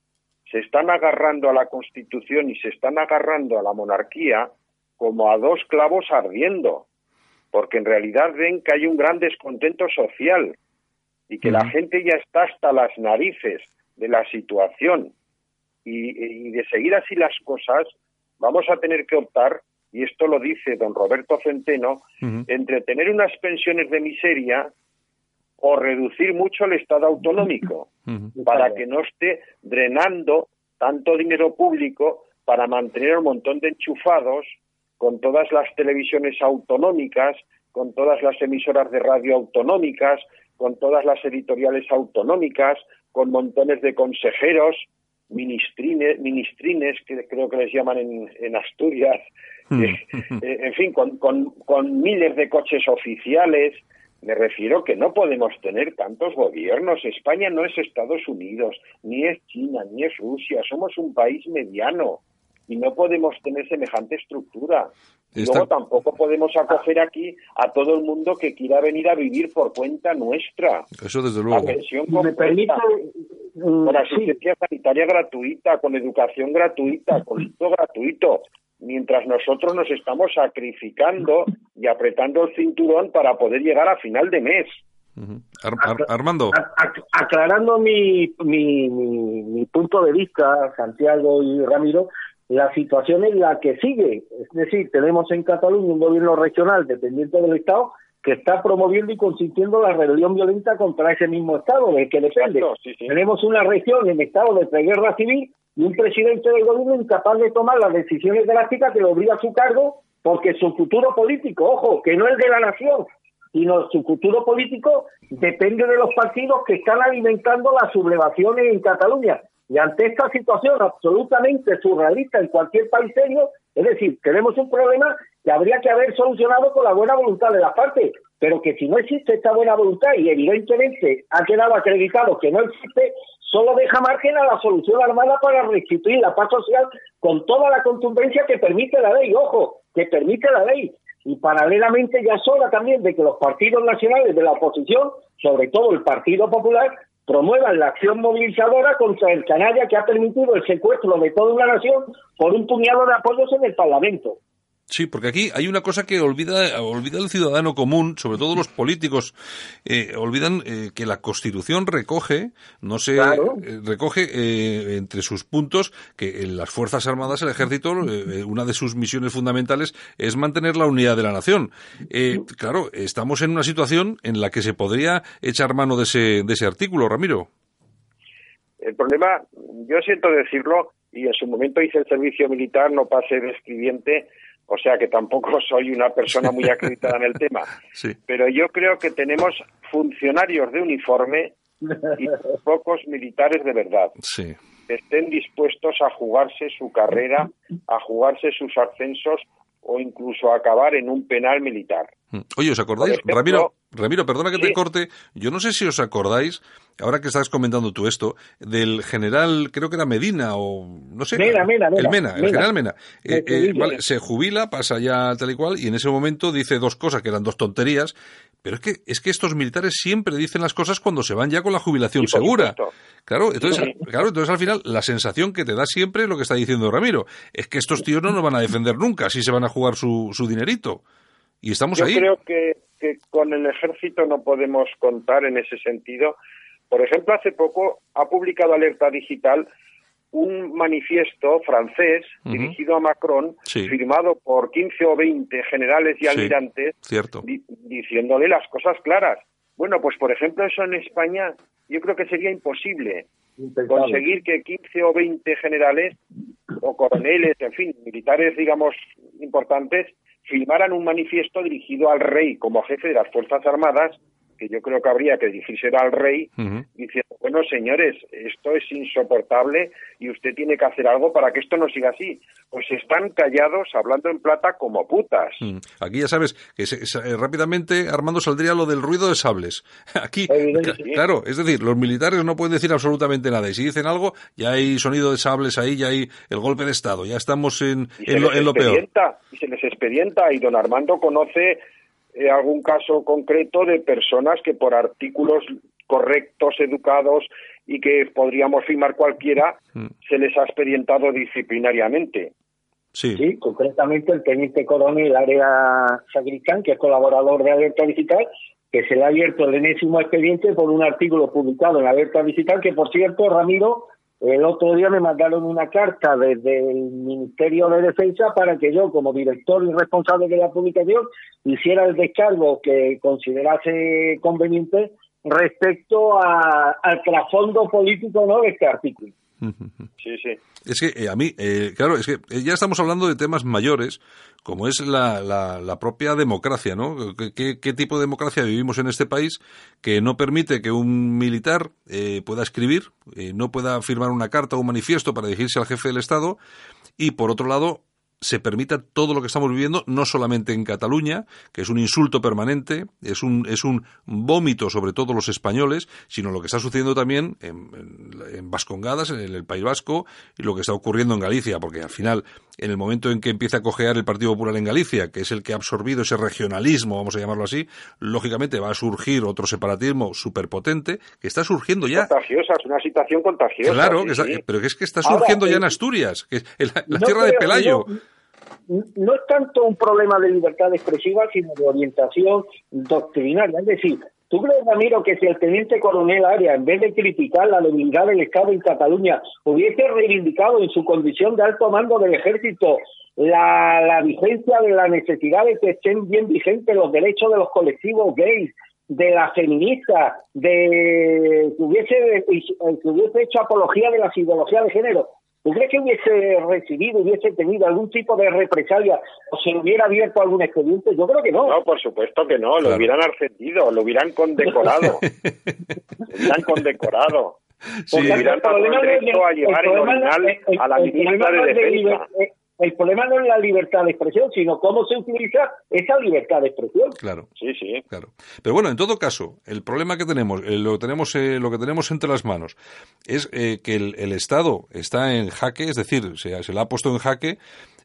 se están agarrando a la Constitución y se están agarrando a la monarquía como a dos clavos ardiendo, porque en realidad ven que hay un gran descontento social y que la gente ya está hasta las narices de la situación. Y, de seguir así las cosas vamos a tener que optar y esto lo dice don Roberto Centeno, entre tener unas pensiones de miseria o reducir mucho el Estado autonómico para que no esté drenando tanto dinero público para mantener un montón de enchufados con todas las televisiones autonómicas, con todas las emisoras de radio autonómicas, con todas las editoriales autonómicas, con montones de consejeros, ministrines, ministrines que creo que les llaman en, Asturias, eh, en fin, con, con miles de coches oficiales, me refiero que no podemos tener tantos gobiernos. España no es Estados Unidos, ni es China, ni es Rusia. Somos un país mediano y no podemos tener semejante estructura. Luego tampoco podemos acoger aquí a todo el mundo que quiera venir a vivir por cuenta nuestra. Eso desde luego. La pensión completa, con mm, asistencia sanitaria gratuita, con educación gratuita, con todo gratuito mientras nosotros nos estamos sacrificando y apretando el cinturón para poder llegar a final de mes. Armando. aclarando mi, mi, mi, punto de vista, Santiago y Ramiro, la situación es la que sigue. Es decir, tenemos en Cataluña un gobierno regional dependiente del Estado que está promoviendo y consintiendo la rebelión violenta contra ese mismo Estado del que depende. Tenemos una región en estado de preguerra civil y un presidente del gobierno incapaz de tomar las decisiones drásticas que lo obliga a su cargo porque su futuro político, ojo, que no es de la nación, sino su futuro político depende de los partidos que están alimentando las sublevaciones en Cataluña. Y ante esta situación absolutamente surrealista en cualquier país serio, es decir, tenemos un problema que habría que haber solucionado con la buena voluntad de las partes, pero que si no existe esta buena voluntad y evidentemente ha quedado acreditado que no existe, solo deja margen a la solución armada para restituir la paz social con toda la contundencia que permite la ley, ojo, que permite la ley. Y paralelamente ya sola también de que los partidos nacionales de la oposición, sobre todo el Partido Popular, promuevan la acción movilizadora contra el canalla que ha permitido el secuestro de toda una nación por un puñado de apoyos en el Parlamento. Sí, porque aquí hay una cosa que olvida, olvida el ciudadano común, sobre todo los políticos, eh, olvidan eh, que la Constitución recoge, no sé, eh, recoge entre sus puntos que en las Fuerzas Armadas, el Ejército, una de sus misiones fundamentales es mantener la unidad de la nación. claro, estamos en una situación en la que se podría echar mano de ese, de ese artículo, Ramiro. El problema, yo siento decirlo, y en su momento hice el servicio militar, no pasé de escribiente, o sea que tampoco soy una persona muy acreditada en el tema. Pero yo creo que tenemos funcionarios de uniforme y pocos militares de verdad. Que estén dispuestos a jugarse su carrera, a jugarse sus ascensos o incluso acabar en un penal militar. Mm. Oye, ¿os acordáis? Ramiro, Ramiro, perdona que te corte. Yo no sé si os acordáis ahora que estás comentando tú esto, del general, creo que era Medina o no sé. Mena, Mena, el Mena, el general Mena. Eh, eh, se jubila, pasa ya tal y cual, y en ese momento dice dos cosas que eran dos tonterías, pero es que, es que estos militares siempre dicen las cosas cuando se van ya con la jubilación segura. Claro, entonces, claro, entonces al final la sensación que te da siempre es lo que está diciendo Ramiro, es que estos tíos no nos van a defender nunca si se van a jugar su, su dinerito. Y estamos Yo ahí. creo que, que con el ejército no podemos contar en ese sentido. Por ejemplo, hace poco ha publicado Alerta Digital un manifiesto francés dirigido a Macron, Sí. firmado por 15 o 20 generales y Sí, almirantes, cierto. di- diciéndole las cosas claras. Bueno, pues por ejemplo, eso en España yo creo que sería imposible conseguir que 15 o 20 generales o coroneles, en fin, militares, digamos, importantes, firmaran un manifiesto dirigido al rey como jefe de las Fuerzas Armadas, que yo creo que habría que dirigirse al rey, diciendo, bueno, señores, esto es insoportable y usted tiene que hacer algo para que esto no siga así. Pues están callados, hablando en plata como putas. Mm. Aquí ya sabes que se- se- eh, rápidamente Armando saldría lo del ruido de sables. Aquí, sí. claro, es decir, los militares no pueden decir absolutamente nada y si dicen algo ya hay sonido de sables ahí, ya hay el golpe de estado, ya estamos en, en, lo, en lo peor. y se les expedienta y don Armando conoce eh, algún caso concreto de personas que por artículos correctos, educados y que podríamos firmar cualquiera, Mm. se les ha expedientado disciplinariamente. Sí, Sí, concretamente el teniente coronel Área Sagricán, que es colaborador de Alerta Digital, que se le ha abierto el enésimo expediente por un artículo publicado en Alerta Digital, que por cierto, Ramiro, el otro día me mandaron una carta desde el Ministerio de Defensa para que yo, como director y responsable de la publicación, hiciera el descargo que considerase conveniente respecto a- al trasfondo político ¿no? de este artículo. Sí, sí. Es que eh, a mí, eh, claro, es que eh, ya estamos hablando de temas mayores, como es la, la, la propia democracia, ¿no? ¿Qué, qué, qué tipo de democracia vivimos en este país que no permite que un militar eh, pueda escribir, eh, no pueda firmar una carta o un manifiesto para dirigirse al jefe del Estado y, por otro lado, se permita todo lo que estamos viviendo, no solamente en Cataluña, que es un insulto permanente, es un, es un vómito sobre todos los españoles, sino lo que está sucediendo también en, en, en Vascongadas, en el, el País Vasco, y lo que está ocurriendo en Galicia, porque al final, en el momento en que empieza a cojear el Partido Popular en Galicia, que es el que ha absorbido ese regionalismo, vamos a llamarlo así, lógicamente va a surgir otro separatismo superpotente, que está surgiendo ya. Contagiosa, es una situación contagiosa. Claro, sí, que está- sí. pero que es que está Ahora, surgiendo ya eh, en Asturias, que es en la, la No tierra de Pelayo. No, no es tanto un problema de libertad expresiva, sino de orientación doctrinaria. Es decir, ¿tú crees, Ramiro, que si el teniente coronel Arias, en vez de criticar la debilidad del Estado en Cataluña, hubiese reivindicado en su condición de alto mando del ejército la, la vigencia de la necesidad de que estén bien vigentes los derechos de los colectivos gays, de las feministas, de que hubiese, hubiese hecho apología de las ideologías de género. ¿Tú crees que hubiese recibido, hubiese tenido algún tipo de represalia o se hubiera abierto algún expediente? Yo creo que no. No, por supuesto que no, lo Claro. hubieran ascendido, lo hubieran condecorado. lo hubieran condecorado. Sí. Porque hubieran el dado derecho a llevar el orinal el- a la el ministra de de Defensa. eh, El problema no es la libertad de expresión, sino cómo se utiliza esa libertad de expresión. Claro. Sí, sí. Claro. Pero bueno, en todo caso, el problema que tenemos, eh, lo, tenemos eh, lo que tenemos entre las manos, es eh, que el, el Estado está en jaque, es decir, se, se le ha puesto en jaque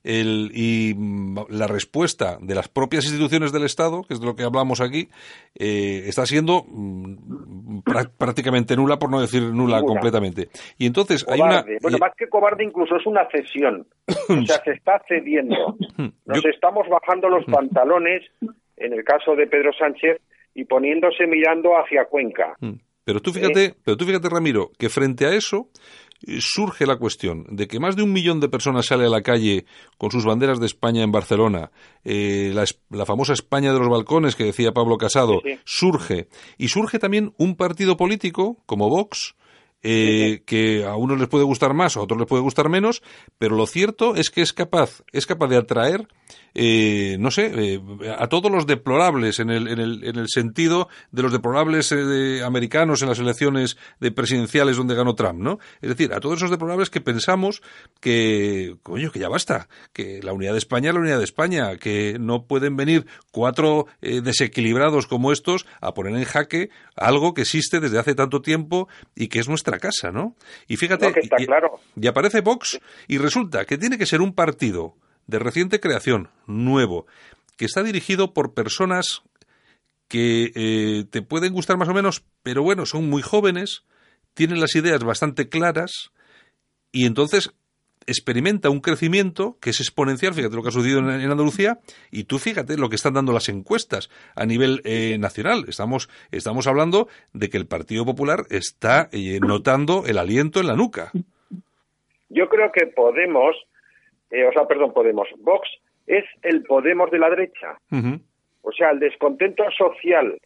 el, y mm, la respuesta de las propias instituciones del Estado, que es de lo que hablamos aquí, eh, está siendo mm, prá- prácticamente nula, por no decir nula completamente. Y entonces hay una... Cobarde. Bueno, y- más que cobarde, incluso es una cesión. O sea, se está cediendo. Nos Yo- estamos bajando los pantalones, en el caso de Pedro Sánchez, y poniéndose mirando hacia Cuenca. Mm. Pero tú fíjate, pero tú fíjate, Ramiro, que frente a eso eh, surge la cuestión de que más de un millón de personas sale a la calle con sus banderas de España en Barcelona, eh, la, la famosa España de los balcones que decía Pablo Casado, Sí, sí. surge. Y surge también un partido político como Vox, eh, que a unos les puede gustar más, a otros les puede gustar menos, pero lo cierto es que es capaz, es capaz de atraer eh, no sé, eh, a todos los deplorables en el, en el, en el sentido de los deplorables eh, americanos en las elecciones de presidenciales donde ganó Trump, ¿no? Es decir, a todos esos deplorables que pensamos que, coño, que ya basta, que la unidad de España es la unidad de España, que no pueden venir cuatro desequilibrados como estos a poner en jaque algo que existe desde hace tanto tiempo y que es nuestra casa, ¿no? Y fíjate, y aparece Vox y resulta que tiene que ser un partido de reciente creación, nuevo, que está dirigido por personas que eh, te pueden gustar más o menos, pero bueno, son muy jóvenes, tienen las ideas bastante claras y entonces experimenta un crecimiento que es exponencial, fíjate lo que ha sucedido en, Andalucía, y tú fíjate lo que están dando las encuestas a nivel eh, nacional. Estamos, estamos hablando de que el Partido Popular está eh, notando el aliento en la nuca. Yo creo que Podemos eh, o sea, perdón, Podemos, Vox es el Podemos de la derecha. O sea, el descontento social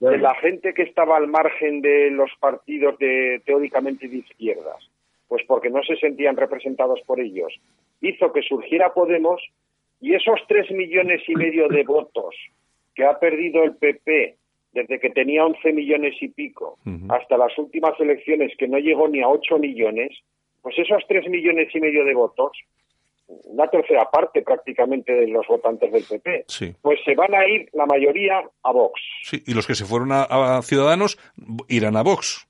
de la gente que estaba al margen de los partidos de teóricamente de izquierdas, pues porque no se sentían representados por ellos, hizo que surgiera Podemos y esos tres millones y medio de votos que ha perdido el PP desde que tenía once millones y pico hasta las últimas elecciones que no llegó ni a ocho millones, pues esos tres millones y medio de votos una tercera parte prácticamente de los votantes del PP, pues se van a ir la mayoría a Vox. Sí, y los que se fueron a Ciudadanos irán a Vox.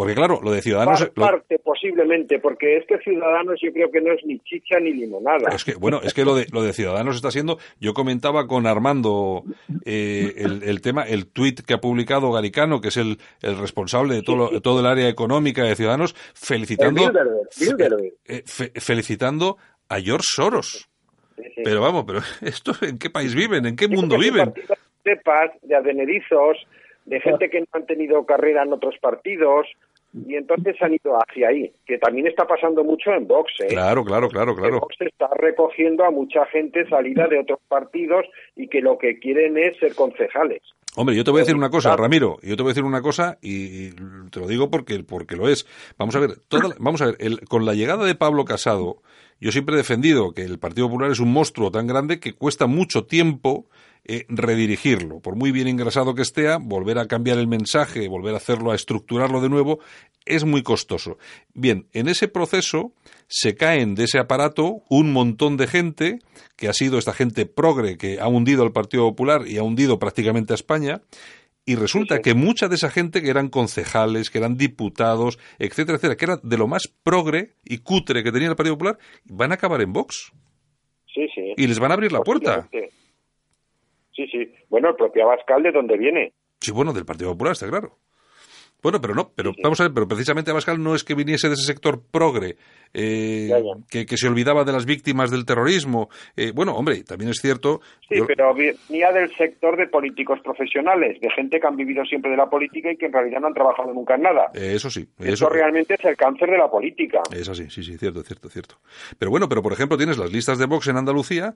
Porque claro, lo de Ciudadanos... Parte, posiblemente, porque es que Ciudadanos yo creo que no es ni chicha ni limonada. Es que, bueno, es que lo de, lo de Ciudadanos está siendo... Yo comentaba con Armando eh, el, tema, el tuit que ha publicado Garicano, que es el, el responsable de todo, todo el área económica de Ciudadanos, felicitando... Eh, eh, felicitando a George Soros. Pero vamos, pero esto ¿en qué país viven? ¿En qué mundo viven? De paz, de adenerizos, de gente que no han tenido carrera en otros partidos, y entonces han ido hacia ahí, que también está pasando mucho en Vox. ¿eh? Claro, claro, claro, claro. Vox está recogiendo a mucha gente salida de otros partidos y que lo que quieren es ser concejales. Hombre, yo te voy a decir una cosa, Ramiro, yo te voy a decir una cosa y te lo digo porque, porque lo es. Vamos a ver, vamos a ver, con la llegada de Pablo Casado, yo siempre he defendido que el Partido Popular es un monstruo tan grande que cuesta mucho tiempo eh, redirigirlo. Por muy bien engrasado que esté, volver a cambiar el mensaje, volver a hacerlo, a estructurarlo de nuevo, es muy costoso. Bien, en ese proceso se caen de ese aparato un montón de gente, que ha sido esta gente progre que ha hundido al Partido Popular y ha hundido prácticamente a España, y resulta que mucha de esa gente que eran concejales, que eran diputados, etcétera, etcétera, que era de lo más progre y cutre que tenía el Partido Popular, van a acabar en Vox. Sí, sí. Y les van a abrir la puerta. Sí, sí. Bueno, el propio Abascal, ¿de dónde viene? Sí, bueno, del Partido Popular, está claro. Bueno, pero no, pero vamos a ver, pero precisamente Abascal no es que viniese de ese sector progre, eh, Que, se olvidaba de las víctimas del terrorismo. Eh, bueno, hombre, también es cierto. Sí, pero venía del sector de políticos profesionales, de gente que han vivido siempre de la política y que en realidad no han trabajado nunca en nada. Eh, eso sí. Eso, realmente es el cáncer de la política. Es así, sí, sí, cierto, cierto, cierto. Pero bueno, pero por ejemplo tienes las listas de Vox en Andalucía,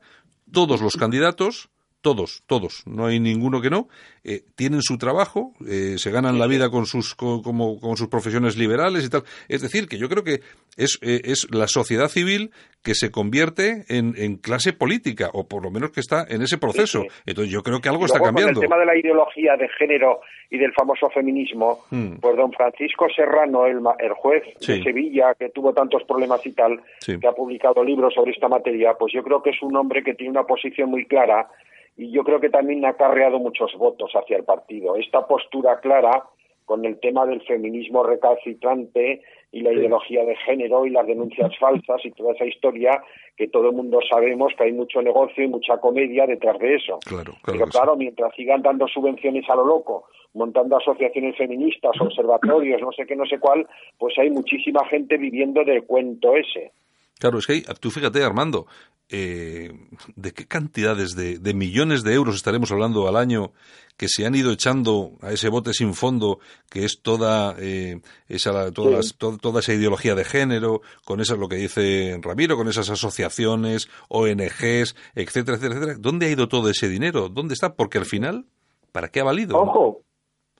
todos los candidatos todos, todos, no hay ninguno que no, eh, tienen su trabajo, eh, se ganan la vida con sus, con, como, con sus profesiones liberales y tal. Es decir, que yo creo que es, eh, es la sociedad civil que se convierte en, en, clase política, o por lo menos que está en ese proceso. Entonces yo creo que algo está cambiando. Con el tema de la ideología de género y del famoso feminismo, hmm. pues don Francisco Serrano, el, el juez de Sevilla, que tuvo tantos problemas y tal, que ha publicado libros sobre esta materia, pues yo creo que es un hombre que tiene una posición muy clara y yo creo que también ha acarreado muchos votos hacia el partido. Esta postura clara con el tema del feminismo recalcitrante y la ideología de género y las denuncias falsas y toda esa historia que todo el mundo sabemos que hay mucho negocio y mucha comedia detrás de eso. Claro, Pero claro, mientras sigan dando subvenciones a lo loco, montando asociaciones feministas, observatorios, no sé qué, no sé cuál, pues hay muchísima gente viviendo del cuento ese. Claro, es que tú fíjate, Armando, eh, de qué cantidades de, millones de euros estaremos hablando al año que se han ido echando a ese bote sin fondo que es toda eh, esa toda, toda, esa ideología de género con eso lo que dice Ramiro con esas asociaciones ONGs etcétera etcétera etcétera dónde ha ido todo ese dinero dónde está porque al final para qué ha valido ojo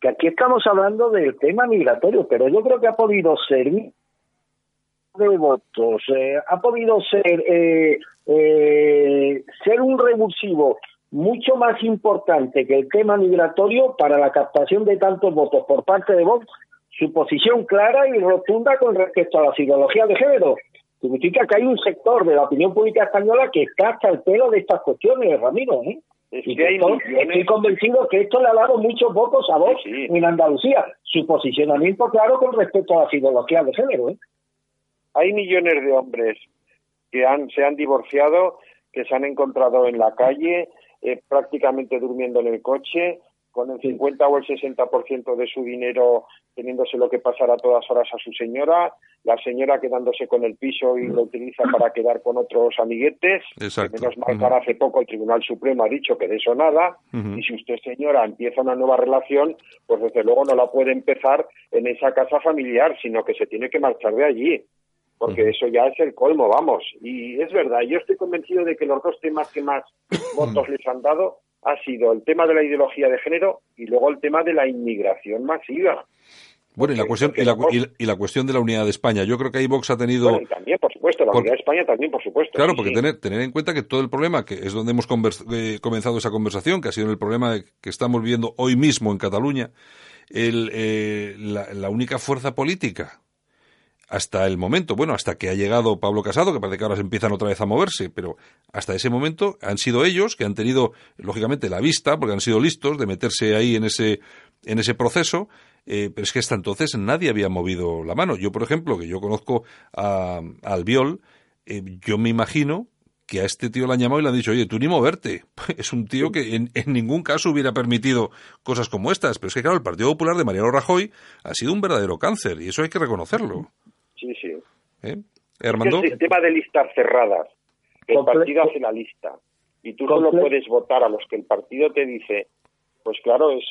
que aquí estamos hablando del tema migratorio pero yo creo que ha podido servir de votos. Eh, ha podido ser eh, eh, ser un revulsivo mucho más importante que el tema migratorio para la captación de tantos votos por parte de Vox, su posición clara y rotunda con respecto a las ideologías de género. Significa que hay un sector de la opinión pública española que está hasta el pelo de estas cuestiones, Ramiro. ¿eh? y estoy, convencido que esto le ha dado muchos votos a Vox en Andalucía. Su posicionamiento claro con respecto a las ideologías de género. ¿eh? Hay millones de hombres que han, se han divorciado, que se han encontrado en la calle, eh, prácticamente durmiendo en el coche, con el 50 o el 60% de su dinero teniéndose lo que pasar a todas horas a su señora, la señora quedándose con el piso y lo utiliza para quedar con otros amiguetes. Exacto. Menos mal hace poco el Tribunal Supremo ha dicho que de eso nada. Y si usted, señora, empieza una nueva relación, pues desde luego no la puede empezar en esa casa familiar, sino que se tiene que marchar de allí porque eso ya es el colmo, vamos. Y es verdad, yo estoy convencido de que los dos temas que más votos les han dado ha sido el tema de la ideología de género y luego el tema de la inmigración masiva. Bueno, y la, cuestión, y, la, cuestión de la unidad de España. Yo creo que ahí Vox ha tenido... también, por supuesto, la unidad de España también, por supuesto. Claro, porque Tener, tener en cuenta que todo el problema, que es donde hemos eh, comenzado esa conversación, que ha sido el problema que estamos viviendo hoy mismo en Cataluña, el, eh, la única fuerza política hasta el momento, bueno, hasta que ha llegado Pablo Casado, que parece que ahora se empiezan otra vez a moverse, pero hasta ese momento han sido ellos que han tenido, lógicamente, la vista, porque han sido listos de meterse ahí en ese, en ese proceso, eh, pero es que hasta entonces nadie había movido la mano. Yo, por ejemplo, que yo conozco a, Albiol, eh, yo me imagino que a este tío le han llamado y le han dicho, oye, tú ni moverte. Es un tío que en, en, ningún caso hubiera permitido cosas como estas. Pero es que, claro, el Partido Popular de Mariano Rajoy ha sido un verdadero cáncer y eso hay que reconocerlo. Sí, sí. ¿Eh? El sistema de listas cerradas. El partido hace la lista y tú solo puedes votar a los que el partido te dice, pues claro, es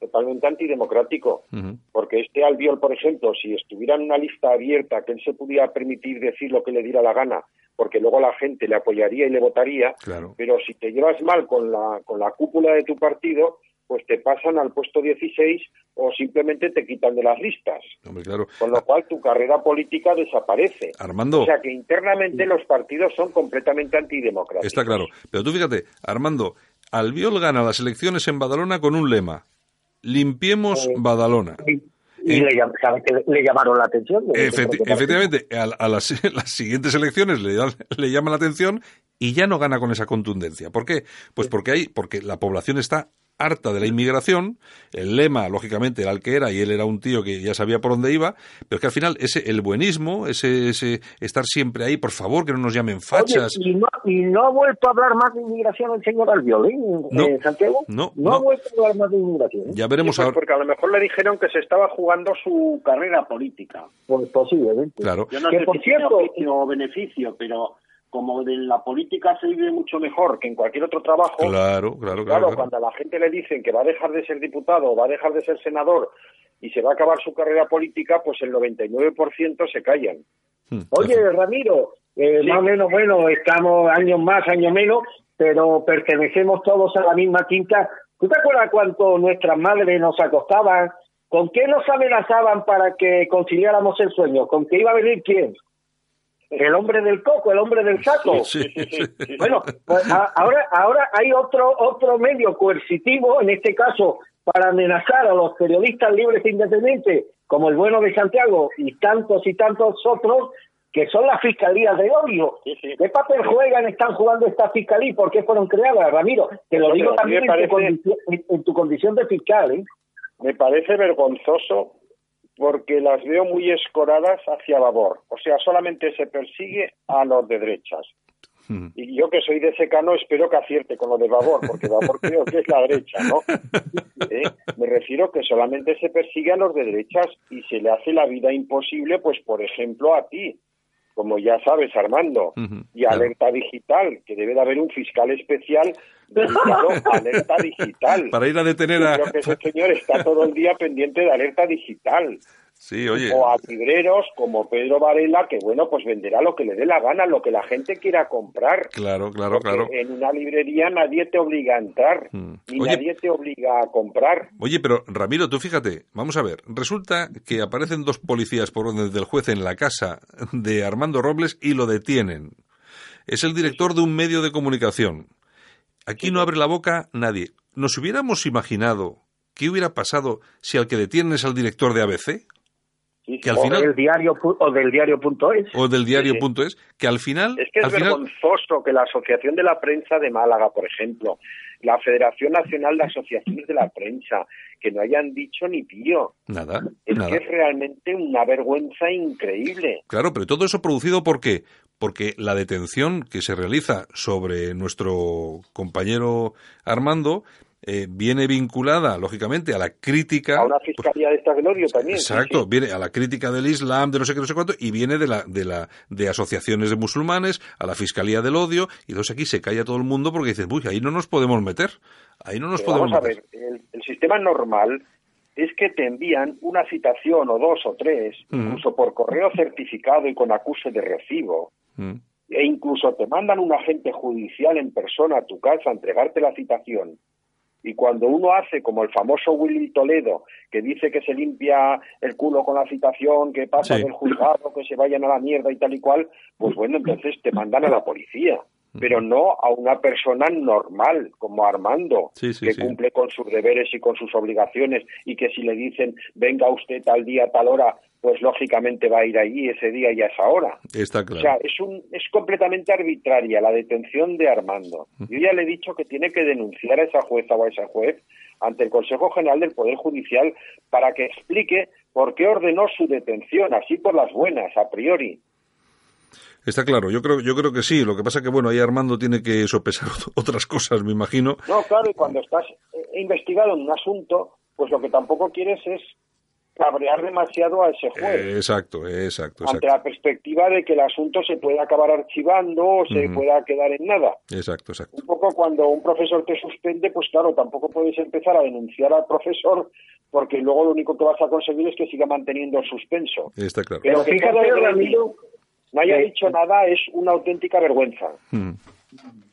totalmente antidemocrático. Porque este Albiol, por ejemplo, si estuviera en una lista abierta, que él se pudiera permitir decir lo que le diera la gana, porque luego la gente le apoyaría y le votaría, pero si te llevas mal con la, con la cúpula de tu partido, pues te pasan al puesto 16 o simplemente te quitan de las listas. Con lo cual tu carrera política desaparece. Armando. O sea que internamente los partidos son completamente antidemocráticos. Está claro. Pero tú fíjate, Armando, Albiol gana las elecciones en Badalona con un lema. Limpiemos Badalona. Y le, llamaron la atención. efectivamente, a, las, siguientes elecciones le, le llaman la atención y ya no gana con esa contundencia. ¿Por qué? Pues porque hay, porque la población está harta de la inmigración, el lema, lógicamente, era el que era, y él era un tío que ya sabía por dónde iba, pero que al final ese el buenismo, ese, ese estar siempre ahí, por favor, que no nos llamen fachas. y, no, ha vuelto a hablar más de inmigración el señor Albiol, ¿eh? No, Santiago? No, no, ha vuelto a hablar más de inmigración. ¿eh? Ya veremos pues ahora. Porque a lo mejor le dijeron que se estaba jugando su carrera política. Pues posiblemente. Claro. Yo no sé por cierto, o beneficio, pero como de la política se vive mucho mejor que en cualquier otro trabajo. Claro, claro, claro. cuando a la gente le dicen que va a dejar de ser diputado o va a dejar de ser senador y se va a acabar su carrera política, pues el 99% se callan. Hmm, Oye, Ramiro, eh, más o menos, bueno, estamos años más, años menos, pero pertenecemos todos a la misma quinta. ¿Tú te acuerdas cuánto nuestras madres nos acostaban? ¿Con qué nos amenazaban para que conciliáramos el sueño? ¿Con qué iba a venir quién? El hombre del coco, el hombre del saco. bueno, pues ahora, ahora hay otro, otro medio coercitivo, en este caso, para amenazar a los periodistas libres e independientes, como el bueno de Santiago y tantos y tantos otros, que son las fiscalías de odio. ¿Qué papel juegan, están jugando esta fiscalía y por qué fueron creadas, Ramiro? Te lo digo también en, tu condición, en, tu condición de fiscal. ¿eh? Me parece vergonzoso porque las veo muy escoradas hacia Babor. O sea, solamente se persigue a los de derechas. Hmm. Y yo que soy de secano espero que acierte con lo de Babor, porque Babor creo que es la derecha, ¿no? ¿Eh? Me refiero que solamente se persigue a los de derechas y se le hace la vida imposible, pues por ejemplo a ti, como ya sabes, Armando, y Alerta Digital, que debe de haber un fiscal especial dedicado a Alerta Digital. Para ir a detener a... Creo que ese señor está todo el día pendiente de Alerta Digital. Sí, oye. O a libreros como Pedro Varela, que bueno, pues venderá lo que le dé la gana, lo que la gente quiera comprar. Claro, claro, claro. En una librería nadie te obliga a entrar, mm. ni nadie te obliga a comprar. Oye, pero Ramiro, tú fíjate, vamos a ver, resulta que aparecen dos policías por orden del juez en la casa de Armando Robles y lo detienen. es el director de un medio de comunicación. Aquí no abre la boca nadie. ¿Nos hubiéramos imaginado qué hubiera pasado si al que detienen es al director de ABC? Que al o final del diario o del diario.es o del diario.es que al final es que es vergonzoso que la Asociación de la Prensa de Málaga, por ejemplo, la Federación Nacional de Asociaciones de la Prensa, que no hayan dicho ni pío. Nada. Es nada. que es realmente una vergüenza increíble. Claro, pero todo eso producido por qué? Porque la detención que se realiza sobre nuestro compañero Armando eh, viene vinculada, lógicamente, a la crítica. A una fiscalía de esta gloria también. Exacto, sí, sí. viene a la crítica del Islam, de no sé qué, no sé cuánto, y viene de la, de la, de asociaciones de musulmanes, a la fiscalía del odio, y entonces aquí se calla todo el mundo porque dicen, uy, ahí no nos podemos meter. Ahí no nos Pero podemos vamos meter. a ver, el, el, sistema normal es que te envían una citación o dos o tres, Mm. incluso por correo certificado y con acuse de recibo, Mm. e incluso te mandan un agente judicial en persona a tu casa a entregarte la citación. Y cuando uno hace como el famoso Willy Toledo, que dice que se limpia el culo con la citación, que pasa Sí. del juzgado, que se vayan a la mierda y tal y cual, pues bueno, entonces te mandan a la policía. Pero no a una persona normal como Armando, Sí, sí, que sí. cumple con sus deberes y con sus obligaciones y que si le dicen venga usted tal día, tal hora, pues lógicamente va a ir allí ese día y a esa hora. Está claro. O sea, es, un, es completamente arbitraria la detención de Armando. Yo ya le he dicho que tiene que denunciar a esa jueza o a esa juez ante el Consejo General del Poder Judicial para que explique por qué ordenó su detención, así por las buenas, a priori. Está claro, yo creo, yo creo que sí. Lo que pasa que, bueno, ahí Armando tiene que sopesar otras cosas, me imagino. No, claro, y cuando estás eh, investigado en un asunto, pues lo que tampoco quieres es cabrear demasiado a ese juez. Eh, exacto, exacto, ante exacto. la perspectiva de que el asunto se puede acabar archivando o se pueda quedar en nada. Exacto, exacto. Un poco cuando un profesor te suspende, pues claro, tampoco puedes empezar a denunciar al profesor porque luego lo único que vas a conseguir es que siga manteniendo el suspenso. Está claro. Pero que fíjate, Ramiro, no haya dicho nada es una auténtica vergüenza. Mm.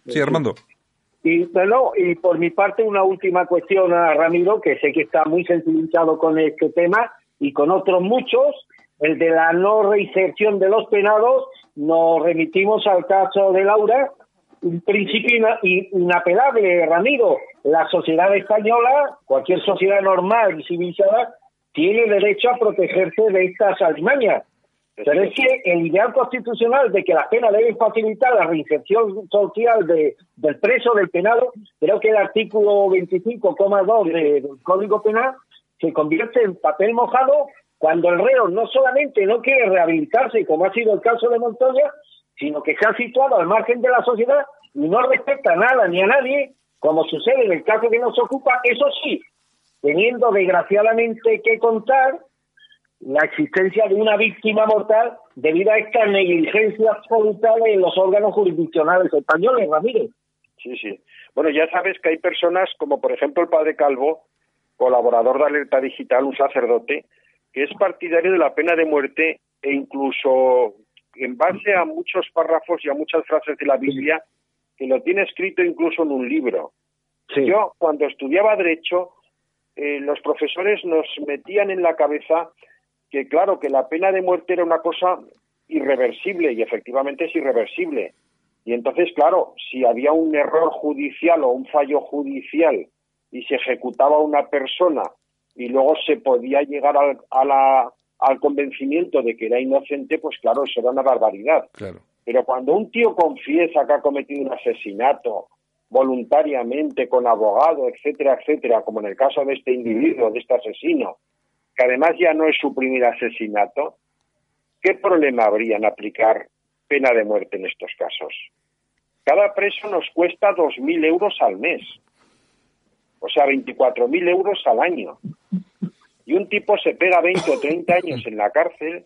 Sí, Armando. Y bueno, y por mi parte una última cuestión a Ramiro, que sé que está muy sensibilizado con este tema y con otros muchos, el de la no reinserción de los penados, nos remitimos al caso de Laura, un principio ina- inapelable, Ramiro. La sociedad española, cualquier sociedad normal y civilizada, tiene derecho a protegerse de estas alimañas. Pero es que el ideal constitucional de que la pena debe facilitar la reinserción social de, del preso, del penado, creo que el artículo 25,2 de- del Código Penal se convierte en papel mojado cuando el reo no solamente no quiere rehabilitarse, como ha sido el caso de Montoya, sino que se ha situado al margen de la sociedad y no respeta nada ni a nadie, como sucede en el caso que nos ocupa, eso sí, teniendo desgraciadamente que contar la existencia de una víctima mortal debido a esta negligencia absoluta de los órganos jurisdiccionales españoles, Ramírez. Sí, sí. Bueno, ya sabes que hay personas como por ejemplo el padre Calvo, colaborador de Alerta Digital, un sacerdote, que es partidario de la pena de muerte e incluso en base a muchos párrafos y a muchas frases de la Biblia, que lo tiene escrito incluso en un libro. Yo, cuando estudiaba Derecho, eh, los profesores nos metían en la cabeza que, claro, que la pena de muerte era una cosa irreversible, y efectivamente es irreversible. Y entonces, claro, si había un error judicial o un fallo judicial y se ejecutaba una persona y luego se podía llegar al, a la- al convencimiento de que era inocente, pues claro, eso era una barbaridad. Claro. Pero cuando un tío confiesa que ha cometido un asesinato voluntariamente, con abogado, etcétera, etcétera, como en el caso de este individuo, de este asesino, que además ya no es su primer asesinato, ¿qué problema habría en aplicar pena de muerte en estos casos? Cada preso nos cuesta 2.000 euros al mes, o sea, 24.000 euros al año. Y un tipo se pega 20 o 30 años en la cárcel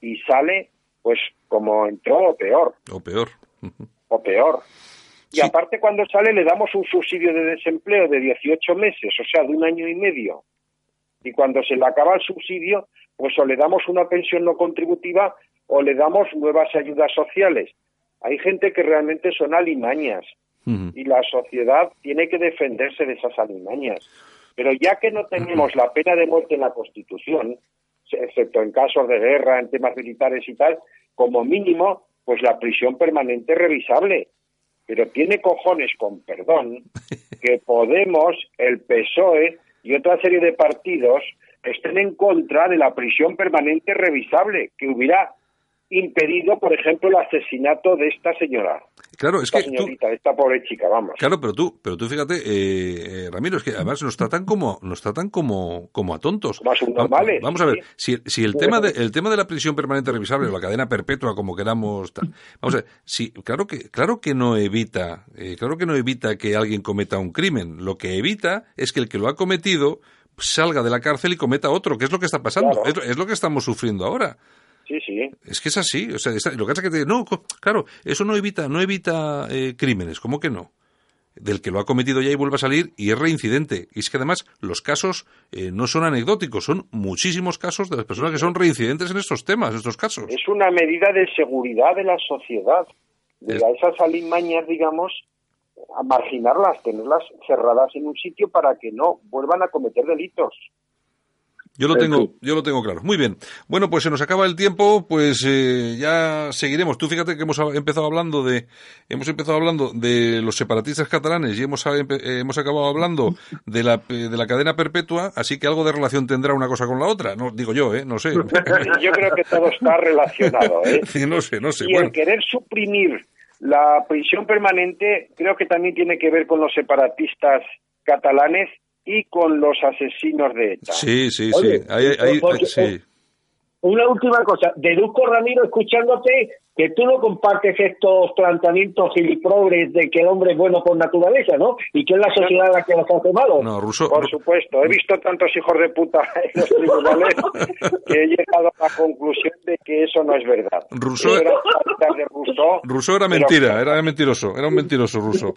y sale, pues, como entró o peor O peor. o peor. Y aparte cuando sale le damos un subsidio de desempleo de 18 meses, o sea, de un año y medio. Y cuando se le acaba el subsidio, pues o le damos una pensión no contributiva o le damos nuevas ayudas sociales. Hay gente que realmente son alimañas y la sociedad tiene que defenderse de esas alimañas. Pero ya que no tenemos la pena de muerte en la Constitución, excepto en casos de guerra, en temas militares y tal, como mínimo, pues la prisión permanente revisable. Pero tiene cojones, con perdón, que Podemos, el PSOE y otra serie de partidos estén en contra de la prisión permanente revisable, que hubiera impedido, por ejemplo, el asesinato de esta señora. Claro, es esta que señorita, de esta pobre chica, vamos. Claro, pero tú, pero tú fíjate, eh, eh, Ramiro, es que además nos tratan como, nos tratan como, como a tontos. Como a subnormales, Vamos a ver, sí. si, si el tema de, el tema de la prisión permanente revisable o la cadena perpetua, como queramos, tal, vamos a ver, sí, claro que, claro que no evita, eh, claro que no evita que alguien cometa un crimen. Lo que evita es que el que lo ha cometido salga de la cárcel y cometa otro, que es lo que está pasando, Claro. es, es lo que estamos sufriendo ahora. Sí, sí. Es que es así, o sea, lo que pasa es que te- no, claro, eso no evita, no evita eh, crímenes, ¿cómo que no? Del que lo ha cometido ya y vuelve a salir y es reincidente. Y es que además los casos eh, no son anecdóticos, son muchísimos casos de las personas que son reincidentes en estos temas, en estos casos. Es una medida de seguridad de la sociedad, de Es- a esas alimañas, digamos, a marginarlas, tenerlas cerradas en un sitio para que no vuelvan a cometer delitos. Yo lo En tengo, yo lo tengo claro. Muy bien. Bueno, pues se nos acaba el tiempo, pues eh, ya seguiremos. Tú fíjate que hemos empezado hablando de, hemos empezado hablando de los separatistas catalanes y hemos, eh, hemos acabado hablando de la, pe- de la cadena perpetua, así que algo de relación tendrá una cosa con la otra. No digo yo, eh, no sé. Yo creo que todo está relacionado. ¿eh? Sí, no sé, no sé. Y Bueno, el querer suprimir la prisión permanente creo que también tiene que ver con los separatistas catalanes y con los asesinos de ETA. sí, sí, Oye, sí. Porque- sí. Una última cosa. Deduzco, Ramiro, escuchándote, que tú no compartes estos planteamientos giliprogres de que el hombre es bueno por naturaleza, ¿no? Y que es la sociedad la que los hace malos. No, Russo, Por supuesto, he visto tantos hijos de puta en los tribunales que he llegado a la conclusión de que eso no es verdad. Rousseau, Rousseau era pero mentira, era mentiroso, era un mentiroso ruso.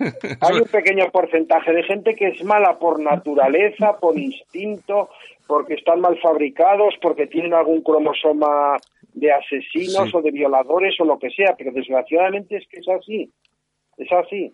Hay un pequeño porcentaje de gente que es mala por naturaleza, por instinto, porque están mal fabricados, porque tienen algún cromosoma de asesinos Sí. o de violadores o lo que sea, pero desgraciadamente es que es así. Es así.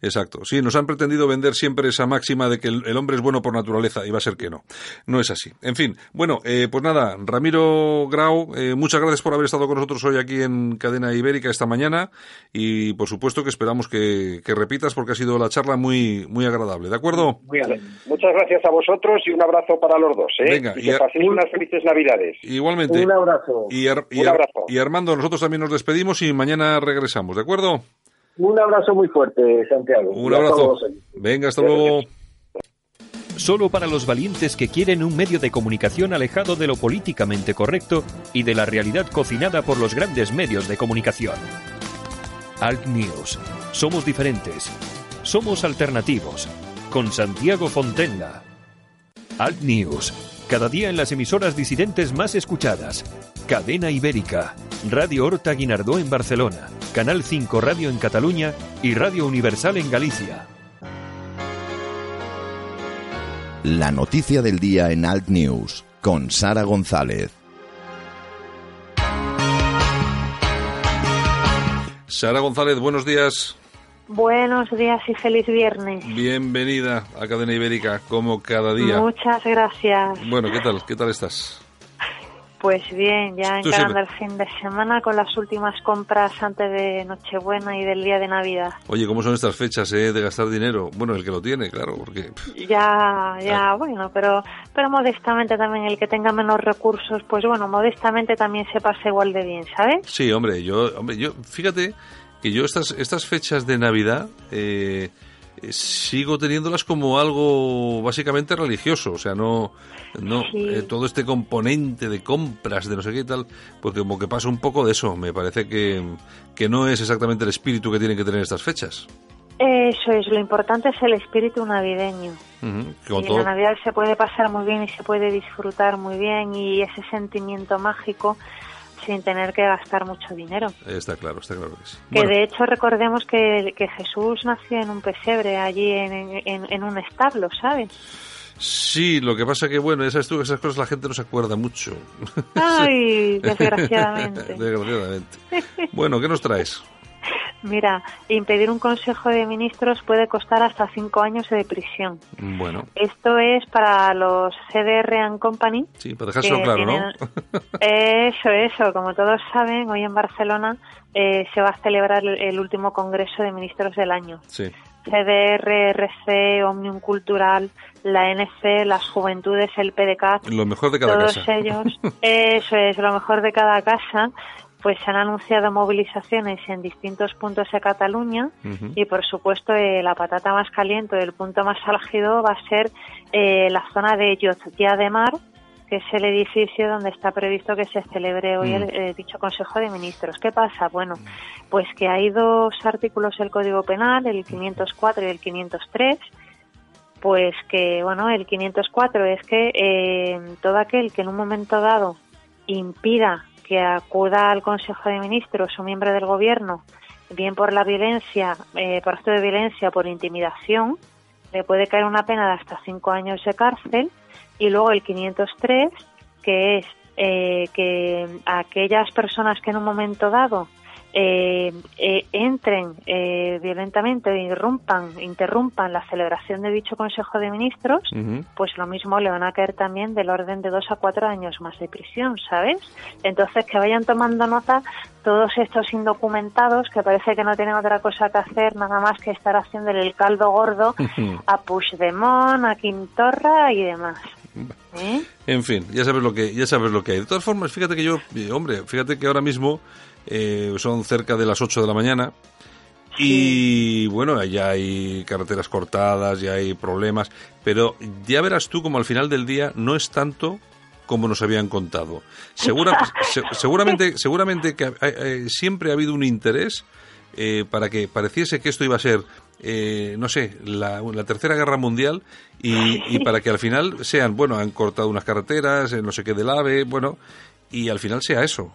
Exacto. Sí, nos han pretendido vender siempre esa máxima de que el, el hombre es bueno por naturaleza y va a ser que no. No es así. En fin, bueno, eh, pues nada, Ramiro Grau, eh, muchas gracias por haber estado con nosotros hoy aquí en Cadena Ibérica esta mañana y por supuesto que esperamos que, que repitas porque ha sido la charla muy, muy agradable. ¿De acuerdo? Muy bien. Muchas gracias a vosotros y un abrazo para los dos. ¿eh? Venga, y que paséis unas felices Navidades. Igualmente. Un abrazo. Y, Ar- y Un abrazo. y Armando, nosotros también nos despedimos y mañana regresamos, ¿de acuerdo? Un abrazo muy fuerte, Santiago. Un abrazo. Venga, hasta luego. Solo para los valientes que quieren un medio de comunicación alejado de lo políticamente correcto y de la realidad cocinada por los grandes medios de comunicación. Alt News. Somos diferentes. Somos alternativos. Con Santiago Fontenla. Alt News. Cada día en las emisoras disidentes más escuchadas. Cadena Ibérica. Radio Horta Guinardó en Barcelona. Canal 5 Radio en Cataluña y Radio Universal en Galicia. La noticia del día en Alt News con Sara González. Sara González, buenos días. Buenos días y feliz viernes. Bienvenida a Cadena Ibérica, como cada día. Muchas gracias. Bueno, ¿qué tal? ¿Qué tal estás? Pues bien, ya encarando el fin de semana con las últimas compras antes de Nochebuena y del día de Navidad. Oye, ¿cómo son estas fechas eh, de gastar dinero? Bueno, el que lo tiene, claro, porque... Ya, ya, bueno, pero pero modestamente también el que tenga menos recursos, pues bueno, modestamente también se pasa igual de bien, ¿sabes? Sí, hombre, yo, hombre, yo, fíjate que yo estas, estas fechas de Navidad eh, sigo teniéndolas como algo básicamente religioso, o sea, no, no Sí. eh, todo este componente de compras, de no sé qué y tal, porque como que pasa un poco de eso, me parece que, que no es exactamente el espíritu que tienen que tener estas fechas. Eso es, lo importante es el espíritu navideño. Con Y todo- la Navidad se puede pasar muy bien y se puede disfrutar muy bien y ese sentimiento mágico sin tener que gastar mucho dinero. Está claro, está claro que sí. Que Bueno, de hecho recordemos que, que Jesús nació en un pesebre, allí en, en, en un establo, ¿sabes? Sí, lo que pasa que, bueno, esas, esas cosas la gente no se acuerda mucho. Ay, desgraciadamente. Desgraciadamente. Bueno, ¿qué nos traes? Mira, impedir un Consejo de Ministros puede costar hasta cinco años de prisión. Bueno. Esto es para los CDR and Company. Sí, para dejárselo claro, ¿no? Eso, eso. Como todos saben, hoy en Barcelona eh, se va a celebrar el, último Congreso de Ministros del año. Sí. CDR, RC, Omnium Cultural, la NC, las Juventudes, el PDCAT. Lo mejor de cada todos casa. ellos. Eso es, lo mejor de cada casa pues se han anunciado movilizaciones en distintos puntos de Cataluña y por supuesto eh, la patata más caliente, el punto más álgido va a ser eh, la zona de Llotja de Mar, que es el edificio donde está previsto que se celebre hoy el, eh, dicho Consejo de Ministros. ¿Qué pasa? Bueno, pues que hay dos artículos del Código Penal, el 504 y el 503, pues que, bueno, el 504 es que todo aquel que en un momento dado impida que acuda al Consejo de Ministros o miembro del Gobierno, bien por la violencia, eh, por acto de violencia, por intimidación, le puede caer una pena de hasta cinco años de cárcel. Y luego el 503, que es eh, que aquellas personas que en un momento dado eh, eh, entren eh, violentamente irrumpan, interrumpan la celebración de dicho Consejo de Ministros, pues lo mismo le van a caer también del orden de dos a cuatro años más de prisión, ¿sabes? Entonces que vayan tomando nota todos estos indocumentados que parece que no tienen otra cosa que hacer nada más que estar haciéndole el caldo gordo a Puigdemont, a Quintorra y demás. ¿Eh? En fin, ya sabes lo que ya sabes lo que hay. De todas formas, fíjate que yo, hombre, fíjate que ahora mismo eh, son cerca de las 8 de la mañana. Y bueno, ya hay carreteras cortadas, ya hay problemas, pero ya verás tú como al final del día no es tanto como nos habían contado. seguramente, seguramente que eh, siempre ha habido un interés eh, para que pareciese que esto iba a ser, no sé, la, tercera guerra mundial y, y, para que al final sean, bueno, han cortado unas carreteras, no sé qué del AVE, bueno, y al final sea eso.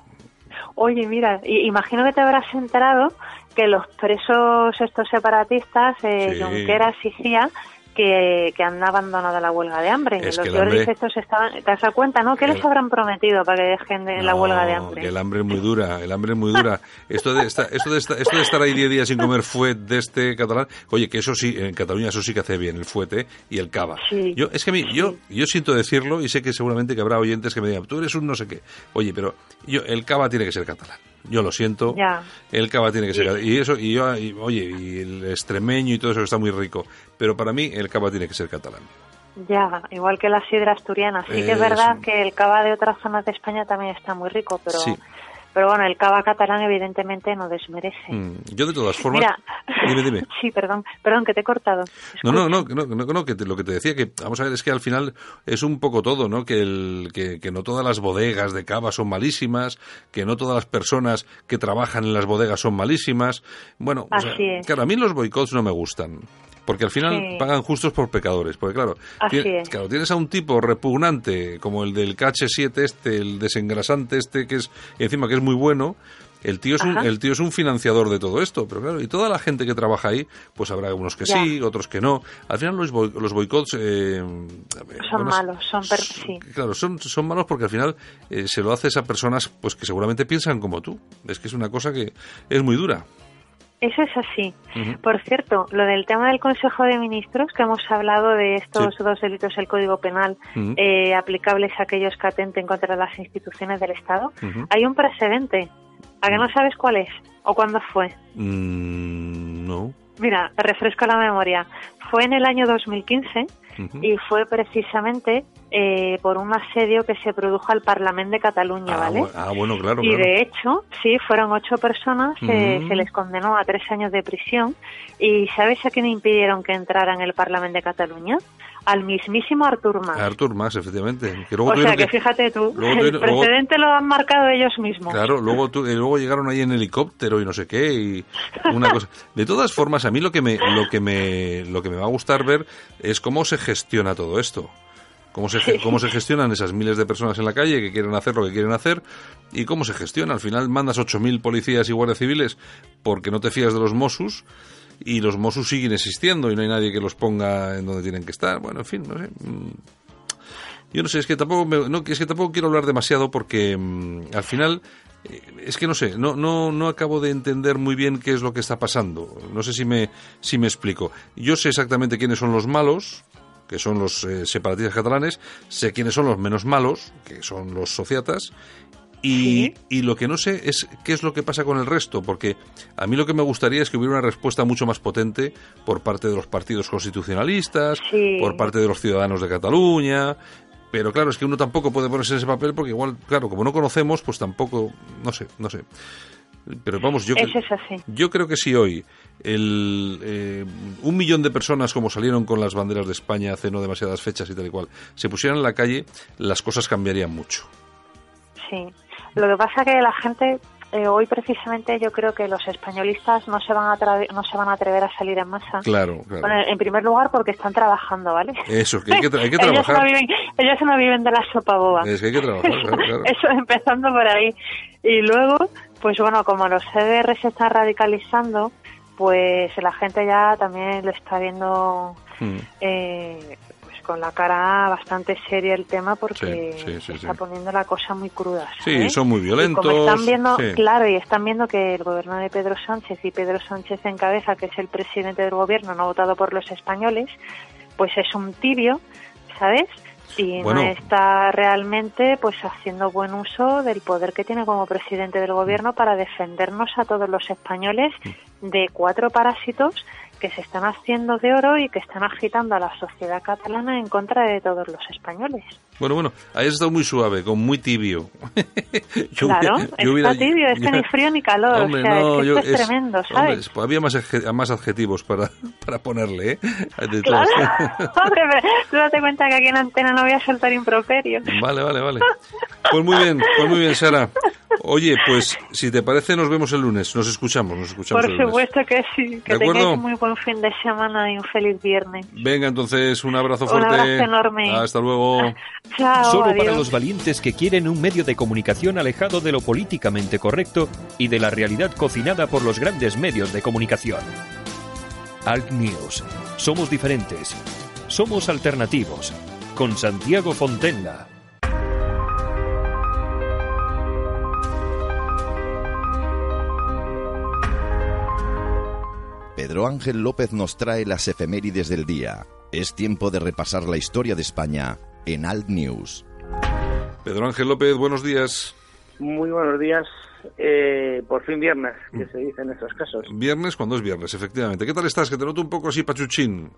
Oye, mira, imagino que te habrás enterado que los presos estos separatistas, eh, Junqueras y Cía, que, han abandonado la huelga de hambre. los Jordis estos estaban, te das cuenta, ¿no? ¿Qué les habrán prometido para que dejen de la huelga de hambre? Que el hambre es muy dura, el hambre es muy dura. esto de, esto de, esto de estar ahí 10 días sin comer fuet de este catalán, oye, que eso sí, en Cataluña eso sí que hace bien, el fuete y el cava. Yo, es que a mí, yo, yo siento decirlo y sé que seguramente que habrá oyentes que me digan, tú eres un no sé qué. Oye, pero yo, el cava tiene que ser catalán yo lo siento. El cava tiene que ser. Y eso, y yo, oye, y el extremeño y todo eso está muy rico. Pero para mí el cava tiene que ser catalán. Ya, igual que la sidra asturiana. Sí que es verdad que el cava de otras zonas de España también está muy rico, pero pero bueno, el cava catalán evidentemente no desmerece. Mm, yo de todas formas... dime, dime. Sí, perdón, perdón, que te he cortado. No, no, no, no, no, que lo que te decía, que vamos a ver, es que al final es un poco todo, ¿no? Que, el, que, que no todas las bodegas de cava son malísimas, que no todas las personas que trabajan en las bodegas son malísimas. Bueno, claro, a mí los boicots no me gustan. Porque al final pagan justos por pecadores. Porque claro, claro, tienes a un tipo repugnante como el del KH7 este, el desengrasante este, que es encima que es muy bueno, el tío, es un, el tío es un financiador de todo esto, pero claro, y toda la gente que trabaja ahí, pues habrá unos que sí, otros que no. Al final los, los boicots... Eh, son malos, son... sí. Claro, son, son malos porque al final eh, se lo haces a personas pues que seguramente piensan como tú. Es que es una cosa que es muy dura. Eso es así. Por cierto, lo del tema del Consejo de Ministros, que hemos hablado de estos dos delitos del Código Penal eh, aplicables a aquellos que atenten contra las instituciones del Estado, hay un precedente. ¿A qué no sabes cuál es o cuándo fue? Mm, no. Mira, refresco la memoria. Fue en el año 2015 y fue precisamente eh, por un asedio que se produjo al Parlamento de Cataluña, ah, ¿vale? Ah, bueno, claro. Y de hecho, sí, fueron ocho personas, eh, se les condenó a tres años de prisión. ¿Y sabes a quién impidieron que entrara en el Parlamento de Cataluña? Al mismísimo Artur Mas. Artur Mas, efectivamente. o sea, que, fíjate tú, el precedente lo han marcado ellos mismos. Claro, luego, luego llegaron ahí en helicóptero y no sé qué, y una cosa. De todas formas, a mí lo que me, lo que me, lo que me va a gustar ver es cómo se gestiona todo esto cómo se, cómo se gestionan esas miles de personas en la calle que quieren hacer lo que quieren hacer y cómo se gestiona. Al final mandas 8.000 policías y guardias civiles porque no te fías de los Mossos y los Mossos siguen existiendo y no hay nadie que los ponga en donde tienen que estar. Bueno, en fin, no sé. Mm. Yo no sé, es que tampoco, no, es que tampoco quiero hablar demasiado porque mm, al final eh, es que no sé, no, no, no acabo de entender muy bien qué es lo que está pasando. No sé si me, si me explico. Yo sé exactamente quiénes son los malos, que son los eh, separatistas catalanes, sé quiénes son los menos malos, que son los sociatas, y, y, lo que no sé es qué es lo que pasa con el resto, porque a mí lo que me gustaría es que hubiera una respuesta mucho más potente por parte de los partidos constitucionalistas, por parte de los ciudadanos de Cataluña, pero claro, es que uno tampoco puede ponerse en ese papel porque igual, claro, como no conocemos, pues tampoco, no sé, no sé. Pero vamos, yo, yo creo que si hoy el, eh, un millón de personas como salieron con las banderas de España hace no demasiadas fechas y tal y cual, se pusieran en la calle, las cosas cambiarían mucho. Sí. Lo que pasa que la gente eh, hoy precisamente yo creo que los españolistas no se van a no se van a atrever a salir en masa. Claro, claro. en primer lugar porque están trabajando, ¿vale? Eso, que hay que, hay que trabajar. ellos, no viven, de la sopa boba. Es que hay que trabajar, claro, Eso empezando por ahí. Y luego, pues bueno, como los CDR se están radicalizando, pues la gente ya también lo está viendo hmm. eh, con la cara bastante seria el tema porque está poniendo la cosa muy cruda. Sí, son muy violentos. están viendo, claro, y están viendo que el gobierno de Pedro Sánchez y Pedro Sánchez en cabeza, que es el presidente del gobierno, no votado por los españoles, pues es un tibio, ¿sabes? y no está realmente pues haciendo buen uso del poder que tiene como presidente del gobierno para defendernos a todos los españoles mm. de cuatro parásitos que se están haciendo de oro y que están agitando a la sociedad catalana en contra de todos los españoles. Bueno, bueno, ahí estado muy suave, con muy tibio. claro, está tibio, es que ni frío ni calor, o sea, es, que es, tremendo, ¿sabes? pues había más, más adjetivos para, para ponerle, ¿eh? claro, hombre, pero tú date cuenta que aquí en Antena no voy a soltar improperios. Vale, vale, vale. Pues muy bien, pues muy bien, Sara. Oye, pues si te parece, nos vemos el lunes. Nos escuchamos, nos escuchamos. Por supuesto que sí. Que tengáis un muy buen fin de semana y un feliz viernes. Venga, entonces, un abrazo fuerte. Un abrazo enorme. Hasta luego. Chao. Solo para los valientes que quieren un medio de comunicación alejado de lo políticamente correcto y de la realidad cocinada por los grandes medios de comunicación. Alt News. Somos diferentes. Somos alternativos. Con Santiago Fontenla. Pedro Ángel López nos trae las efemérides del día. Es tiempo de repasar la historia de España en Alt News. Pedro Ángel López, buenos días. Muy buenos días. Eh, por fin viernes, que se dice en estos casos. Viernes cuando es viernes, efectivamente. ¿Qué tal estás? Que te noto un poco así pachuchín.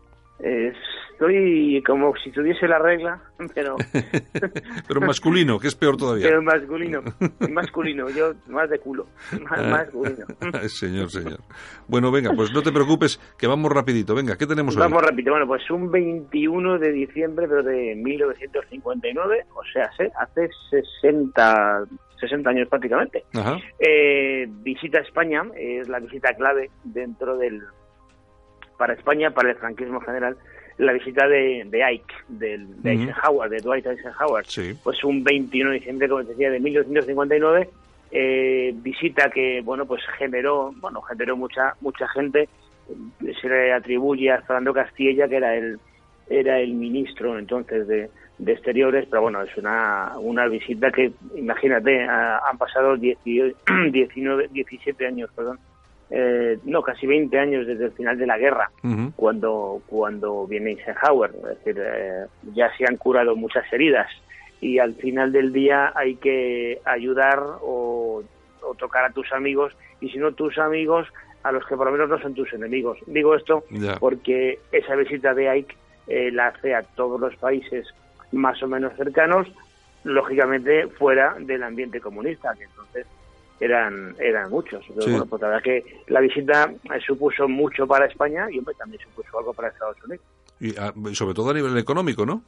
Estoy como si tuviese la regla, pero... pero masculino, que es peor todavía. Pero masculino, masculino, yo más de culo, más ah. masculino. señor, señor. Bueno, venga, pues no te preocupes, que vamos rapidito. Venga, ¿qué tenemos hoy? Vamos rapidito. Bueno, pues un 21 de diciembre, pero de 1959, o sea, hace 60, 60 años prácticamente. Eh, visita a España, es la visita clave dentro del para España, para el franquismo general, la visita de, de Ike, del, de Eisenhower, de Dwight Eisenhower. Pues un 21 de diciembre, como decía, de 1959, eh, visita que, bueno, pues generó, bueno, generó mucha, mucha gente, se le atribuye a Fernando Castilla, que era el, era el ministro entonces de, de Exteriores, pero bueno, es una, una visita que, imagínate, han pasado 19, 17 años, perdón, eh, no, casi 20 años desde el final de la guerra, cuando, cuando viene Eisenhower. Es decir, eh, ya se han curado muchas heridas y al final del día hay que ayudar o, tocar a tus amigos y si no tus amigos, a los que por lo menos no son tus enemigos. Digo esto porque esa visita de Ike eh, la hace a todos los países más o menos cercanos, lógicamente fuera del ambiente comunista, que entonces eran eran muchos. bueno, pues la verdad que la visita supuso mucho para España y hombre, también supuso algo para Estados Unidos. Y ah, sobre todo a nivel económico, ¿no?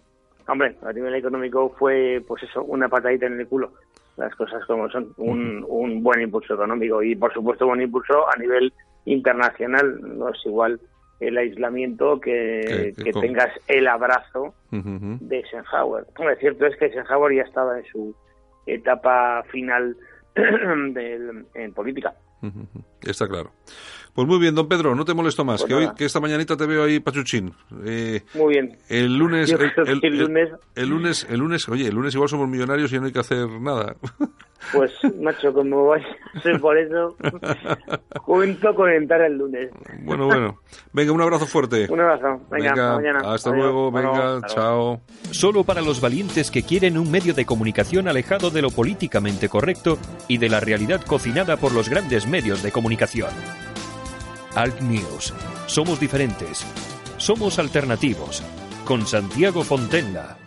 Hombre, a nivel económico fue, pues eso, una patadita en el culo. Las cosas como son, un, un buen impulso económico y, por supuesto, un buen impulso a nivel internacional. No es igual el aislamiento que, que, tengas el abrazo de Eisenhower. Lo cierto es que Eisenhower ya estaba en su etapa final en política. Está claro. Pues muy bien, don Pedro, no te molesto más, pues que hoy, que esta mañanita te veo ahí pachuchín. Eh, muy bien. El lunes, el, lunes, el, lunes, el lunes, oye, el lunes igual somos millonarios y no hay que hacer nada. Pues, macho, como vais a ser por eso, junto con entrar el lunes. Bueno, bueno. Venga, un abrazo fuerte. Un abrazo. Venga, hasta mañana. Hasta luego, venga, chao. Solo para los valientes que quieren un medio de comunicación alejado de lo políticamente correcto y de la realidad cocinada por los grandes medios de comunicación. Alt News. Somos diferentes. Somos alternativos. Con Santiago Fontenla.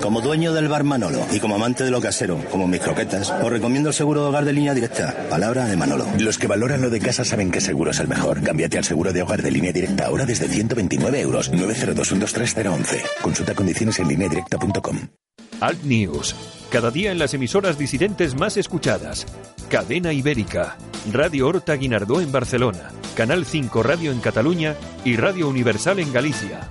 Como dueño del bar Manolo y como amante de lo casero, como mis croquetas, os recomiendo el seguro de hogar de línea directa. Palabra de Manolo. Los que valoran lo de casa saben que seguro es el mejor. Cámbiate al seguro de hogar de línea directa ahora desde 129 euros. 902 Consulta condiciones en directa.com. Alt News. Cada día en las emisoras disidentes más escuchadas. Cadena Ibérica. Radio Horta Guinardó en Barcelona. Canal 5 Radio en Cataluña y Radio Universal en Galicia.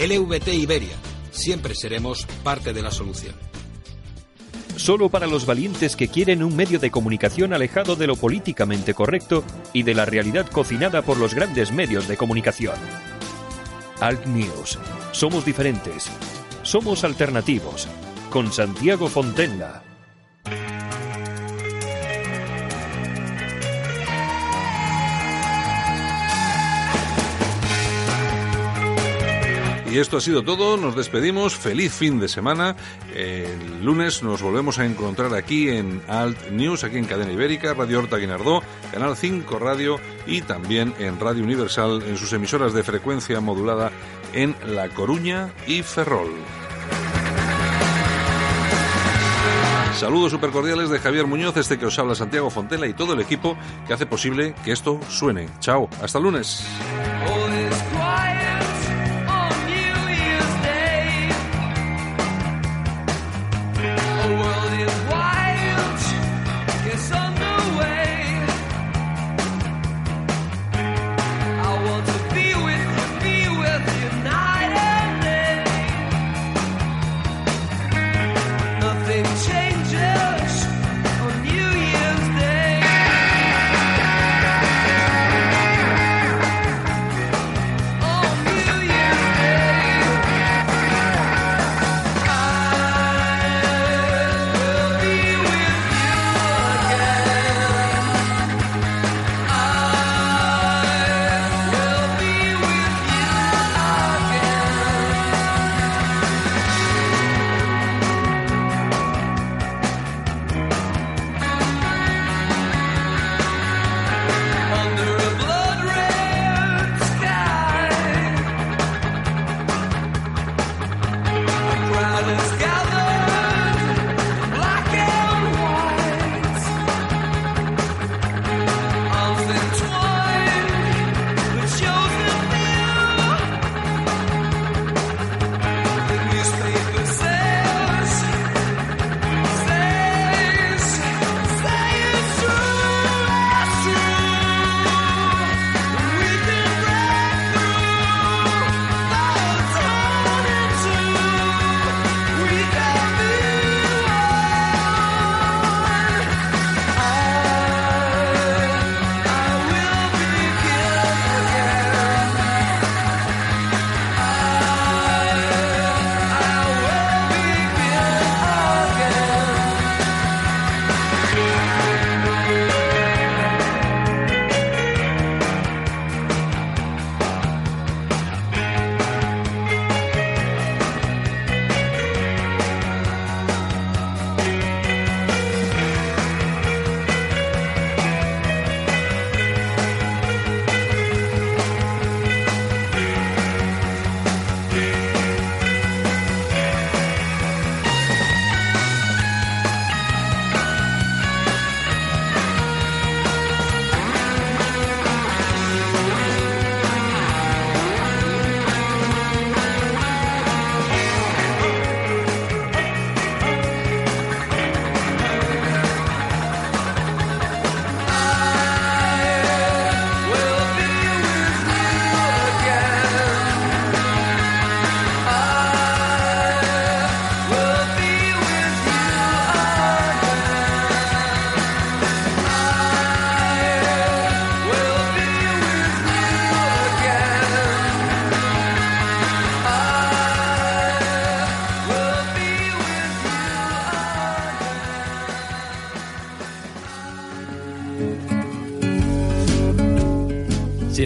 LVT Iberia. Siempre seremos parte de la solución. Solo para los valientes que quieren un medio de comunicación alejado de lo políticamente correcto y de la realidad cocinada por los grandes medios de comunicación. Alt News. Somos diferentes. Somos alternativos. Con Santiago Fontenla. Y esto ha sido todo, nos despedimos, feliz fin de semana. El lunes nos volvemos a encontrar aquí en Alt News, aquí en Cadena Ibérica, Radio Horta Guinardó, Canal 5 Radio y también en Radio Universal en sus emisoras de frecuencia modulada en La Coruña y Ferrol. Saludos supercordiales de Javier Muñoz, este que os habla Santiago Fontela y todo el equipo que hace posible que esto suene. Chao, hasta lunes.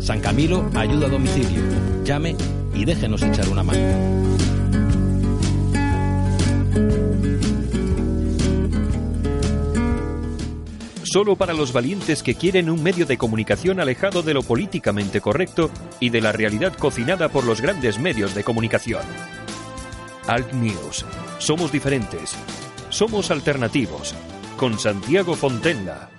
San Camilo ayuda a domicilio. Llame y déjenos echar una mano. Solo para los valientes que quieren un medio de comunicación alejado de lo políticamente correcto y de la realidad cocinada por los grandes medios de comunicación. Alt News. Somos diferentes. Somos alternativos. Con Santiago Fontenla.